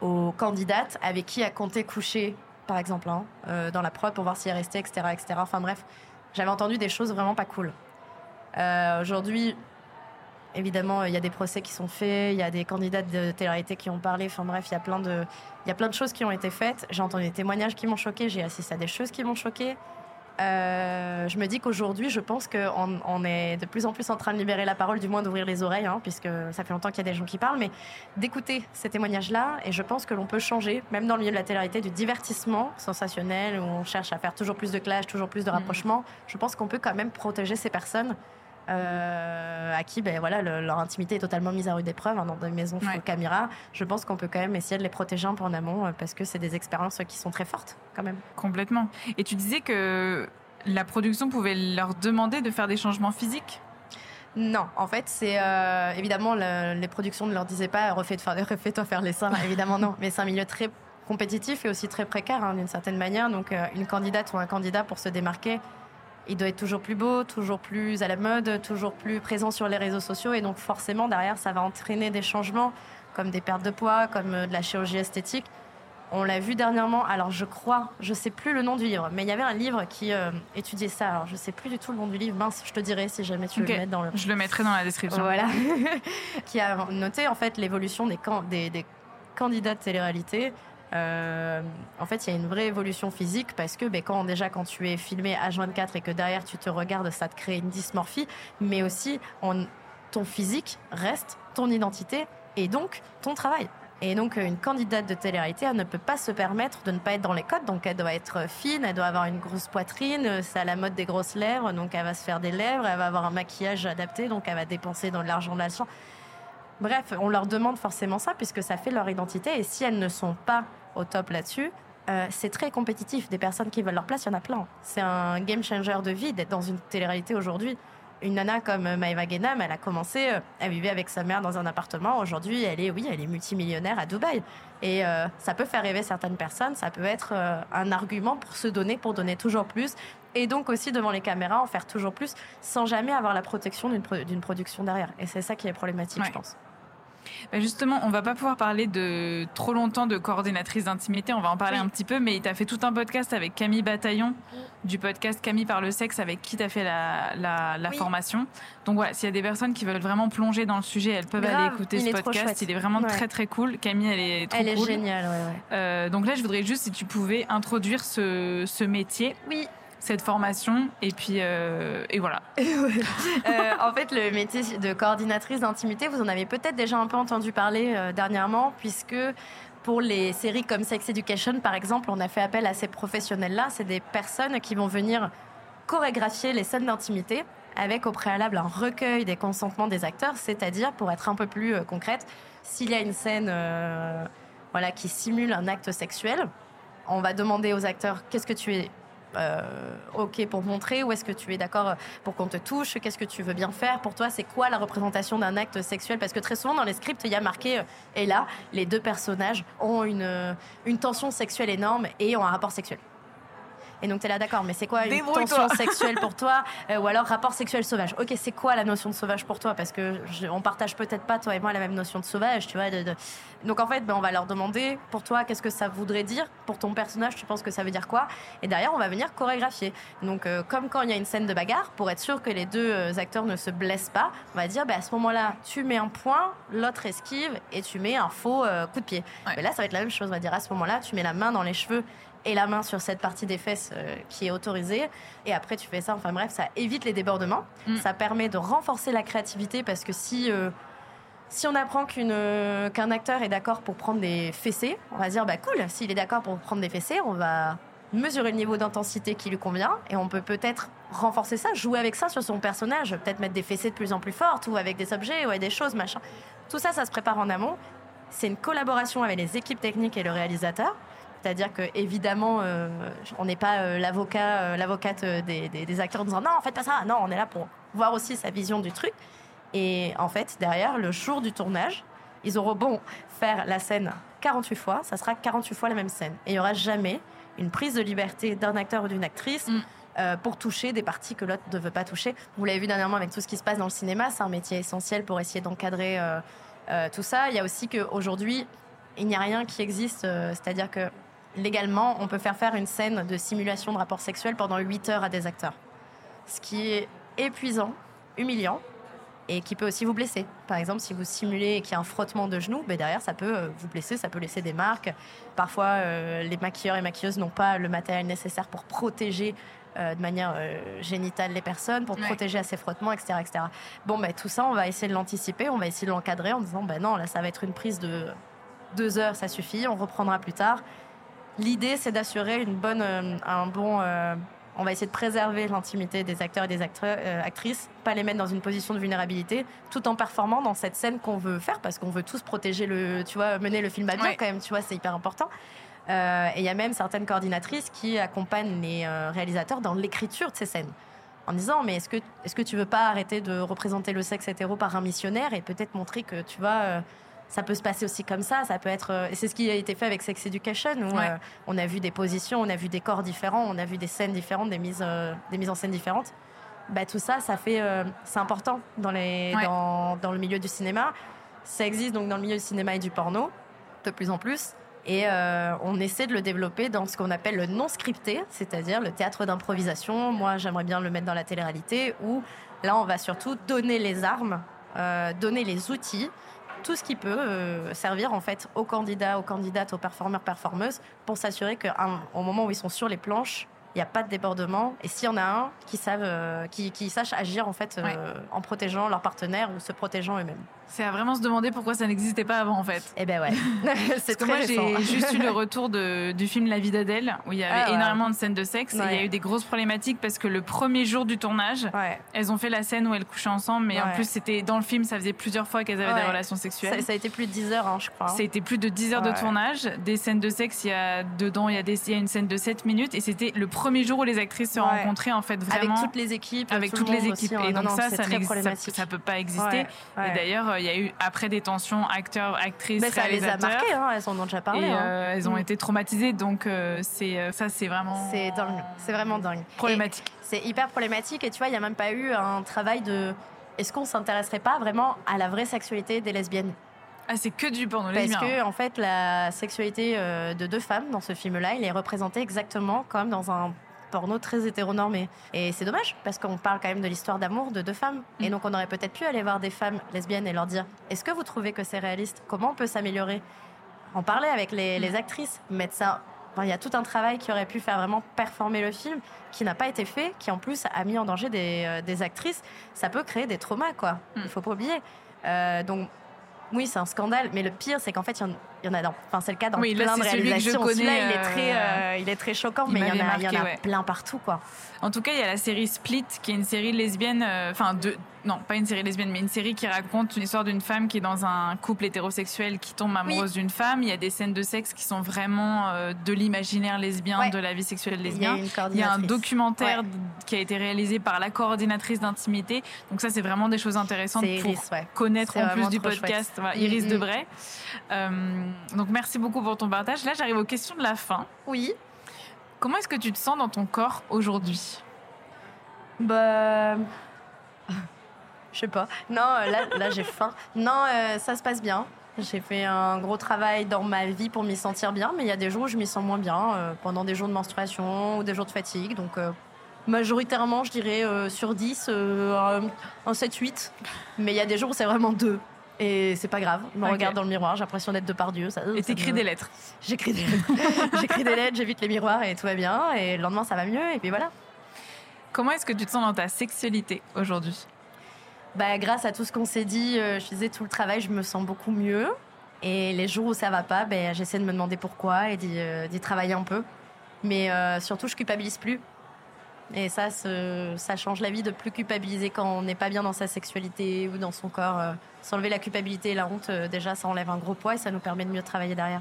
aux candidates avec qui a compté coucher, par exemple, hein, dans la prod pour voir s'il est resté, etc., etc. Enfin bref, j'avais entendu des choses vraiment pas cool. Aujourd'hui, Évidemment, il y a des procès qui sont faits, il y a des candidats de télé qui ont parlé. Enfin bref, il y a plein de, il y a plein de choses qui ont été faites. J'ai entendu des témoignages qui m'ont choqué, j'ai assisté à des choses qui m'ont choqué. Euh, je me dis qu'aujourd'hui, je pense qu'on on est de plus en plus en train de libérer la parole, du moins d'ouvrir les oreilles, hein, puisque ça fait longtemps qu'il y a des gens qui parlent, mais d'écouter ces témoignages-là. Et je pense que l'on peut changer, même dans le milieu de la télé du divertissement sensationnel, où on cherche à faire toujours plus de clash, toujours plus de mmh. rapprochements. Je pense qu'on peut quand même protéger ces personnes euh, à qui ben, voilà, leur intimité est totalement mise à rude épreuve hein, dans des maisons ouais. caméra. Je pense qu'on peut quand même essayer de les protéger un peu en amont euh, parce que c'est des expériences qui sont très fortes quand même. Complètement. Et tu disais que la production pouvait leur demander de faire des changements physiques? Non, en fait, c'est euh, évidemment les productions ne leur disaient pas refais-toi refais faire les seins, évidemment non, mais c'est un milieu très compétitif et aussi très précaire hein, d'une certaine manière. Donc, une candidate ou un candidat pour se démarquer il doit être toujours plus beau, toujours plus à la mode, toujours plus présent sur les réseaux sociaux. Et donc forcément, derrière, ça va entraîner des changements, comme des pertes de poids, comme euh, de la chirurgie esthétique. On l'a vu dernièrement. Alors je crois, je sais plus le nom du livre, mais il y avait un livre qui euh, étudiait ça. Alors je sais plus du tout le nom du livre. Mince, je te dirai si jamais tu veux le mettre dans le. Je le mettrai dans la description. Voilà. qui a noté en fait l'évolution des, des, des candidats de télé-réalité euh, en fait, il y a une vraie évolution physique parce que ben, quand, déjà, quand tu es filmé H24 et que derrière tu te regardes, ça te crée une dysmorphie, mais aussi ton physique reste ton identité et donc ton travail. Et donc, une candidate de télé-réalité, elle ne peut pas se permettre de ne pas être dans les codes. Donc, elle doit être fine, elle doit avoir une grosse poitrine. C'est à la mode des grosses lèvres. Donc, elle va se faire des lèvres, elle va avoir un maquillage adapté. Donc, elle va dépenser dans l'argent de la Bref, on leur demande forcément ça puisque ça fait leur identité. Et si elles ne sont pas au top là-dessus. Euh, c'est très compétitif. Des personnes qui veulent leur place, il y en a plein. C'est un game changer de vie d'être dans une télé-réalité aujourd'hui. une nana comme Maëva Genam, elle a commencé, elle vivait avec sa mère dans un appartement. Aujourd'hui, elle est, oui, elle est multimillionnaire à Dubaï. Et ça peut faire rêver certaines personnes, ça peut être un argument pour se donner, pour donner toujours plus. Et donc aussi devant les caméras, en faire toujours plus, sans jamais avoir la protection d'une production derrière. Et c'est ça qui est problématique, je pense. Bah, justement, on va pas pouvoir parler de trop longtemps de coordinatrice d'intimité, on va en parler un petit peu, mais tu as fait tout un podcast avec Camille Bataillon, du podcast Camille par le sexe, avec qui tu as fait la, la, formation. Donc voilà, s'il y a des personnes qui veulent vraiment plonger dans le sujet, elles peuvent aller écouter ce podcast. Il est vraiment très très cool. Camille, elle est trop elle est géniale, euh, donc là, je voudrais juste si tu pouvais introduire ce, ce métier. Oui cette formation et puis euh, et voilà. Euh, en fait, le métier de coordinatrice d'intimité, vous en avez peut-être déjà un peu entendu parler euh, dernièrement, puisque pour les séries comme Sex Education, par exemple, on a fait appel à ces professionnels-là. C'est des personnes qui vont venir chorégraphier les scènes d'intimité avec au préalable un recueil des consentements des acteurs, c'est-à-dire, pour être un peu plus concrète, s'il y a une scène voilà, qui simule un acte sexuel, on va demander aux acteurs qu'est-ce que tu es? OK pour montrer Ou est-ce que tu es d'accord pour qu'on te touche Qu'est-ce que tu veux bien faire Pour toi, c'est quoi la représentation d'un acte sexuel? Parce que très souvent, dans les scripts, il y a marqué, euh, et là, les deux personnages ont une, euh, une tension sexuelle énorme et ont un rapport sexuel. Et donc, tu es là, d'accord, mais c'est quoi une tension sexuelle pour toi euh, Ou alors rapport sexuel sauvage? Ok, c'est quoi la notion de sauvage pour toi? Parce que on partage peut-être pas, toi et moi, la même notion de sauvage, tu vois. Donc, en fait, ben, on va leur demander, pour toi, qu'est-ce que ça voudrait dire? Pour ton personnage, tu penses que ça veut dire quoi? Et derrière, on va venir chorégraphier. Donc, euh, comme quand il y a une scène de bagarre, pour être sûr que les deux euh, acteurs ne se blessent pas, on va dire, ben, à ce moment-là, tu mets un point, l'autre esquive, et tu mets un faux coup de pied. Mais là, ça va être la même chose. On va dire, à ce moment-là, tu mets la main dans les cheveux et la main sur cette partie des fesses euh, qui est autorisée. Et après, tu fais ça. Enfin bref, ça évite les débordements. Mm. Ça permet de renforcer la créativité parce que si, euh, si on apprend qu'une, qu'un acteur est d'accord pour prendre des fessées, on va dire, bah cool, s'il est d'accord pour prendre des fessées, on va mesurer le niveau d'intensité qui lui convient et on peut peut-être renforcer ça, jouer avec ça sur son personnage, peut-être mettre des fessées de plus en plus fortes ou avec des objets ou avec des choses, machin. Tout ça, ça se prépare en amont. C'est une collaboration avec les équipes techniques et le réalisateur. C'est-à-dire que évidemment, euh, on n'est pas euh, l'avocat, euh, l'avocate des, acteurs en disant non, faites pas ça. Non, on est là pour voir aussi sa vision du truc. Et en fait, derrière, le jour du tournage, ils auront bon faire la scène 48 fois, ça sera 48 fois la même scène. Et il n'y aura jamais une prise de liberté d'un acteur ou d'une actrice. Mm. pour toucher des parties que l'autre ne veut pas toucher. Vous l'avez vu dernièrement avec tout ce qui se passe dans le cinéma, c'est un métier essentiel pour essayer d'encadrer tout ça. Il y a aussi qu'aujourd'hui, il n'y a rien qui existe, c'est-à-dire que légalement, on peut faire faire une scène de simulation de rapport sexuel pendant 8 heures à des acteurs. Ce qui est épuisant, humiliant et qui peut aussi vous blesser. Par exemple, si vous simulez qu'il y a un frottement de genoux, ben derrière, ça peut euh, vous blesser, ça peut laisser des marques. Parfois, euh, les maquilleurs et maquilleuses n'ont pas le matériel nécessaire pour protéger euh, de manière génitale les personnes, pour protéger à ces frottements, etc. etc. Bon, ben, tout ça, on va essayer de l'anticiper, on va essayer de l'encadrer en disant, ben non, là, ça va être une prise de deux heures, ça suffit, on reprendra plus tard. L'idée, c'est d'assurer une bonne, euh, un bon. Euh, on va essayer de préserver l'intimité des acteurs et des euh, actrices, pas les mettre dans une position de vulnérabilité, tout en performant dans cette scène qu'on veut faire, parce qu'on veut tous protéger le, tu vois, mener le film à bien quand même, tu vois, c'est hyper important. et il y a même certaines coordinatrices qui accompagnent les réalisateurs dans l'écriture de ces scènes en disant mais est-ce que est-ce que tu veux pas arrêter de représenter le sexe hétéro par un missionnaire et peut-être montrer que tu vois ça peut se passer aussi comme ça. Ça peut être, euh, et c'est ce qui a été fait avec Sex Education, où euh, on a vu des positions, on a vu des corps différents, on a vu des scènes différentes, des mises, euh, des mises en scène différentes. Bah, tout ça, ça fait, c'est important dans, les, dans, dans, le milieu du cinéma. Ça existe donc dans le milieu du cinéma et du porno, de plus en plus. Et on essaie de le développer dans ce qu'on appelle le non scripté, c'est-à-dire le théâtre d'improvisation. Moi, j'aimerais bien le mettre dans la télé-réalité, où là, on va surtout donner les armes, donner les outils tout ce qui peut euh, servir en fait aux candidats, aux candidates, aux performeurs, performeuses pour s'assurer qu'au moment où ils sont sur les planches, il n'y a pas de débordement. Et s'il y en a un, qui, savent, euh, qui, qui sachent agir en fait euh, en protégeant leur partenaire ou se protégeant eux-mêmes. C'est à vraiment se demander pourquoi ça n'existait pas avant en fait. Eh ben ouais. c'est très moi j'ai juste eu le retour de, du film La vie d'Adèle où il y avait Ah ouais. énormément de scènes de sexe et il y a eu des grosses problématiques parce que le premier jour du tournage, Ouais. elles ont fait la scène où elles couchaient ensemble mais en plus c'était dans le film ça faisait plusieurs fois qu'elles avaient des relations Ça, sexuelles. ça a été plus de 10 heures, hein, je crois. hein. C'était plus de 10 heures de tournage, des scènes de sexe, il y a dedans, il y a, des, il y a une scène de 7 minutes et c'était le premier jour où les actrices se rencontraient en fait vraiment Avec toutes les équipes. avec tout toutes le les équipes. aussi. Et donc non, ça, ça, ça, ça peut pas exister. Et d'ailleurs, il y a eu après des tensions acteurs, actrices, Mais ça les a marquées, hein, elles en ont déjà parlé. et hein. euh, elles ont Mm. été traumatisées, donc euh, c'est euh, ça, c'est vraiment C'est dingue, c'est vraiment dingue. problématique. C'est hyper problématique et tu vois, il n'y a même pas eu un travail de. Est-ce qu'on s'intéresserait pas vraiment à la vraie sexualité des lesbiennes? Ah, c'est que du porno Parce que en fait, la sexualité de deux femmes dans ce film-là, il est représenté exactement comme dans un porno très hétéronormé. Et c'est dommage parce qu'on parle quand même de l'histoire d'amour de deux femmes. Et Mm. donc on aurait peut-être pu aller voir des femmes lesbiennes et leur dire Est-ce que vous trouvez que c'est réaliste? Comment on peut s'améliorer? En parler avec les, les actrices, mettre ça. Enfin, il y a tout un travail qui aurait pu faire vraiment performer le film, qui n'a pas été fait, qui en plus a mis en danger des, euh, des actrices. Ça peut créer des traumas, quoi. Il Mm. faut pas oublier. Euh, donc, oui, c'est un scandale, mais le pire, c'est qu'en fait, il y en- il y, en a dans. Enfin, c'est le cas dans Oui, là, plein de c'est celui que je réalisations. connais, il est euh, très, euh, il est très choquant, il mais il y en a, il y en a ouais. plein partout, quoi. En tout cas, il y a la série Split, qui est une série lesbienne, euh, enfin, de, non, pas une série lesbienne, mais une série qui raconte l'histoire d'une femme qui est dans un couple hétérosexuel qui tombe amoureuse d'une femme. Il y a des scènes de sexe qui sont vraiment euh, de l'imaginaire lesbien, Ouais. de la vie sexuelle Il y a lesbienne. une Il y a un documentaire Ouais. qui a été réalisé par la coordinatrice d'intimité. Donc ça, c'est vraiment des choses intéressantes pour Iris, ouais. connaître en plus du podcast. Voilà, Mm, Iris mm. Debray. Euh, donc merci beaucoup pour ton partage. Là, j'arrive aux questions de la fin. Oui. Comment est-ce que tu te sens dans ton corps aujourd'hui? Bah. Je sais pas. Non, euh, là, là j'ai faim. Non, euh, ça se passe bien. J'ai fait un gros travail dans ma vie pour m'y sentir bien, mais il y a des jours où je m'y sens moins bien, euh, pendant des jours de menstruation ou des jours de fatigue. Donc, euh, majoritairement, je dirais euh, sur 10, euh, un, un 7-8. Mais il y a des jours où c'est vraiment 2. Et c'est pas grave. Je me regarde dans le miroir, j'ai l'impression d'être de par Dieu. Ça, Et t'écris me- des lettres. J'écris des J'écris des lettres, j'évite les miroirs et tout va bien. Et le lendemain, ça va mieux. Et puis voilà. Comment est-ce que tu te sens dans ta sexualité aujourd'hui? Bah, grâce à tout ce qu'on s'est dit, euh, je disais tout le travail, je me sens beaucoup mieux. Et les jours où ça va pas, ben, j'essaie de me demander pourquoi et d'y euh, travailler un peu. Mais euh, surtout, je culpabilise plus. Et ça, ça change la vie de plus culpabiliser quand on n'est pas bien dans sa sexualité ou dans son corps. euh, S'enlever la culpabilité et la honte, euh, déjà, ça enlève un gros poids et ça nous permet de mieux travailler derrière.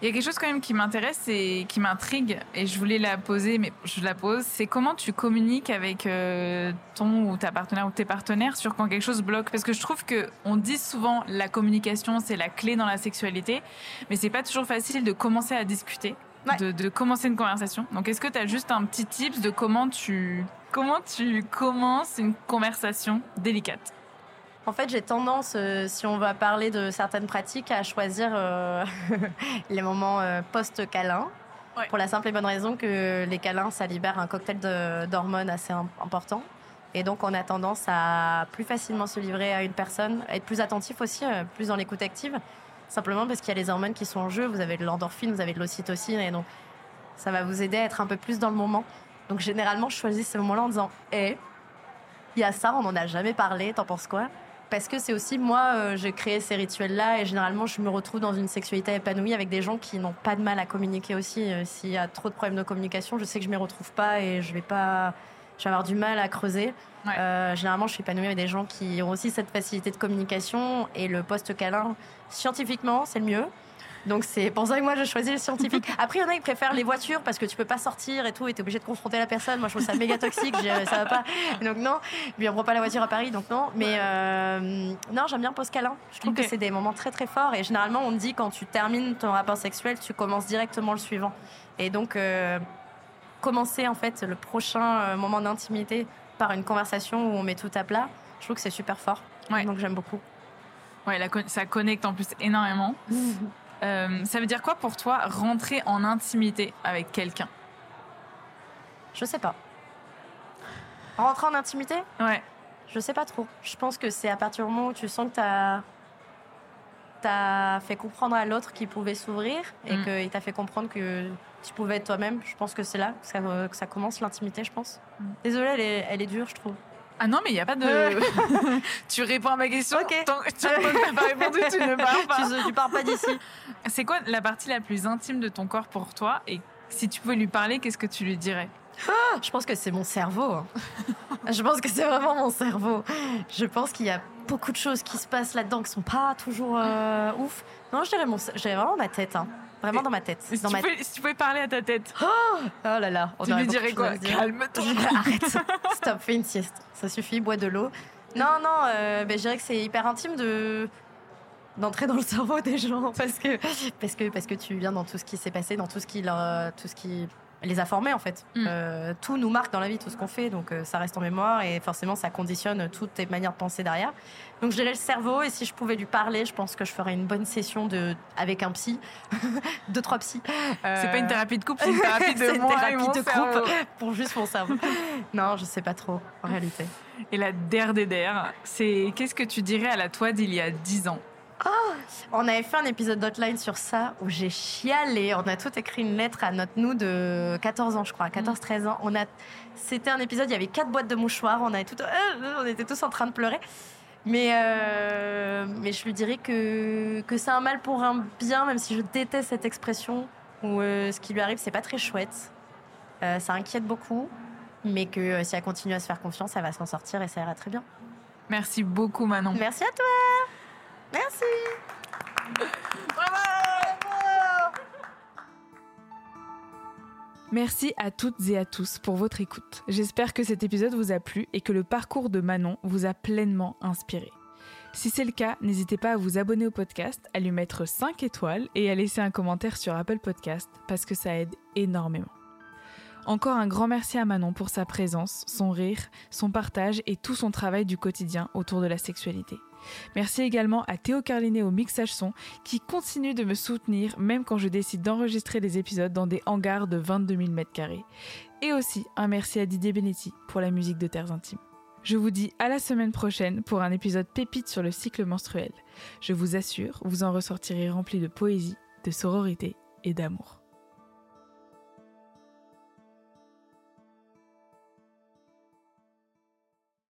Il y a quelque chose quand même qui m'intéresse et qui m'intrigue, et je voulais la poser, mais je la pose. C'est comment tu communiques avec euh, ton ou ta partenaire ou tes partenaires sur quand quelque chose bloque? Parce que je trouve que on dit souvent la communication c'est la clé dans la sexualité, mais c'est pas toujours facile de commencer à discuter, Ouais. de, de commencer une conversation. Donc est-ce que tu as juste un petit tips de comment tu comment tu commences une conversation délicate? En fait, j'ai tendance, euh, si on va parler de certaines pratiques, à choisir euh, les moments euh, post-câlin. Ouais. Pour la simple et bonne raison que les câlins, ça libère un cocktail d'hormones assez im- important. Et donc, on a tendance à plus facilement se livrer à une personne, à être plus attentif aussi, plus dans l'écoute active. Simplement parce qu'il y a les hormones qui sont en jeu. Vous avez de l'endorphine, vous avez de l'ocytocine. Et donc, ça va vous aider à être un peu plus dans le moment. Donc, généralement, je choisis ces moments-là en disant Hé, il y a ça, on n'en a jamais parlé, t'en penses quoi? Parce que c'est aussi moi, euh, j'ai créé ces rituels-là et généralement je me retrouve dans une sexualité épanouie avec des gens qui n'ont pas de mal à communiquer aussi. Euh, S'il y a trop de problèmes de communication, je sais que je m'y retrouve pas et je vais pas, je vais avoir du mal à creuser. Ouais. Euh, généralement, je suis épanouie avec des gens qui ont aussi cette facilité de communication et le post câlin, scientifiquement, c'est le mieux. Donc c'est pour ça que moi je choisis le scientifique. Après, il y en a qui préfèrent les voitures parce que tu peux pas sortir et tout, et t'es obligé de confronter la personne. Moi, je trouve ça méga toxique. ça va pas. Donc non. Puis on prend pas la voiture à Paris, donc non. Mais euh, non, j'aime bien post câlin. Je trouve que c'est des moments très très forts. Et généralement, on dit quand tu termines ton rapport sexuel, tu commences directement le suivant. Et donc euh, commencer en fait le prochain euh, moment d'intimité par une conversation où on met tout à plat, je trouve que c'est super fort. Ouais. Donc j'aime beaucoup. Ouais, la ça connecte en plus énormément. Euh, ça veut dire quoi pour toi rentrer en intimité avec quelqu'un? Je sais pas. Rentrer en intimité? Ouais. Je sais pas trop. Je pense que c'est à partir du moment où tu sens que t'as as fait comprendre à l'autre qu'il pouvait s'ouvrir et Mm. qu'il t'a fait comprendre que tu pouvais être toi-même. Je pense que c'est là que ça, que ça commence l'intimité, je pense. Mm. Désolée, elle est, elle est dure, je trouve. Ah non, mais il n'y a pas de. tu réponds à ma question. Ok. Tant que tu n'as pas répondu, tu ne pars pas. tu, tu pars pas d'ici. C'est quoi la partie la plus intime de ton corps pour toi Et si tu pouvais lui parler, qu'est-ce que tu lui dirais? Je pense que c'est mon cerveau. hein. Je pense que c'est vraiment mon cerveau. Je pense qu'il y a beaucoup de choses qui se passent là-dedans qui sont pas toujours euh, ouf. Non, je dirais, mon, je dirais vraiment ma tête. hein. Vraiment dans ma tête. si Dans tu, ma... pouvais, si tu pouvais parler à ta tête, Oh là là. on tu lui dirais quoi? Calme-toi. Arrête. Stop, fais une sieste. Ça suffit, bois de l'eau. Non, non, euh, ben, je dirais que c'est hyper intime de d'entrer dans le cerveau des gens parce que parce que parce que tu viens dans tout ce qui s'est passé, dans tout ce qui tout ce qui les a formés en fait. Mm. Euh, tout nous marque dans la vie, tout ce qu'on fait, donc euh, ça reste en mémoire et forcément ça conditionne toutes tes manières de penser derrière. Donc je dirais le cerveau et si je pouvais lui parler, je pense que je ferais une bonne session de avec un psy, deux trois psys. C'est pas une Euh, thérapie de couple, c'est une thérapie de moi et thérapie mon de cerveau. groupe pour juste mon cerveau. non, je sais pas trop en réalité. Et la der des der, c'est qu'est-ce que tu dirais à la toi d'il y a 10 ans? On avait fait un épisode d'Hotline sur ça où j'ai chialé. On a tout écrit une lettre à notre nous de 14 ans, je crois, 14-13 ans. On a, c'était un épisode, il y avait quatre boîtes de mouchoirs. On avait tout, euh, on était tous en train de pleurer. Mais, euh, mais je lui dirais que, que c'est un mal pour un bien, même si je déteste cette expression où euh, ce qui lui arrive, c'est pas très chouette. Euh, ça inquiète beaucoup, mais que euh, si elle continue à se faire confiance, elle va s'en sortir et ça ira très bien. Merci beaucoup Manon. Merci à toi. Merci. Merci à toutes et à tous pour votre écoute. J'espère que cet épisode vous a plu et que le parcours de Manon vous a pleinement inspiré. Si c'est le cas, n'hésitez pas à vous abonner au podcast, à lui mettre 5 étoiles et à laisser un commentaire sur Apple Podcast parce que ça aide énormément. Encore un grand merci à Manon pour sa présence, son rire, son partage et tout son travail du quotidien autour de la sexualité. Merci également à Théo Carlinet au mixage son qui continue de me soutenir même quand je décide d'enregistrer des épisodes dans des hangars de 22 000 m2. Et aussi un merci à Didier Benetti pour la musique de Terres Intimes. Je vous dis à la semaine prochaine pour un épisode pépite sur le cycle menstruel. Je vous assure, vous en ressortirez rempli de poésie, de sororité et d'amour.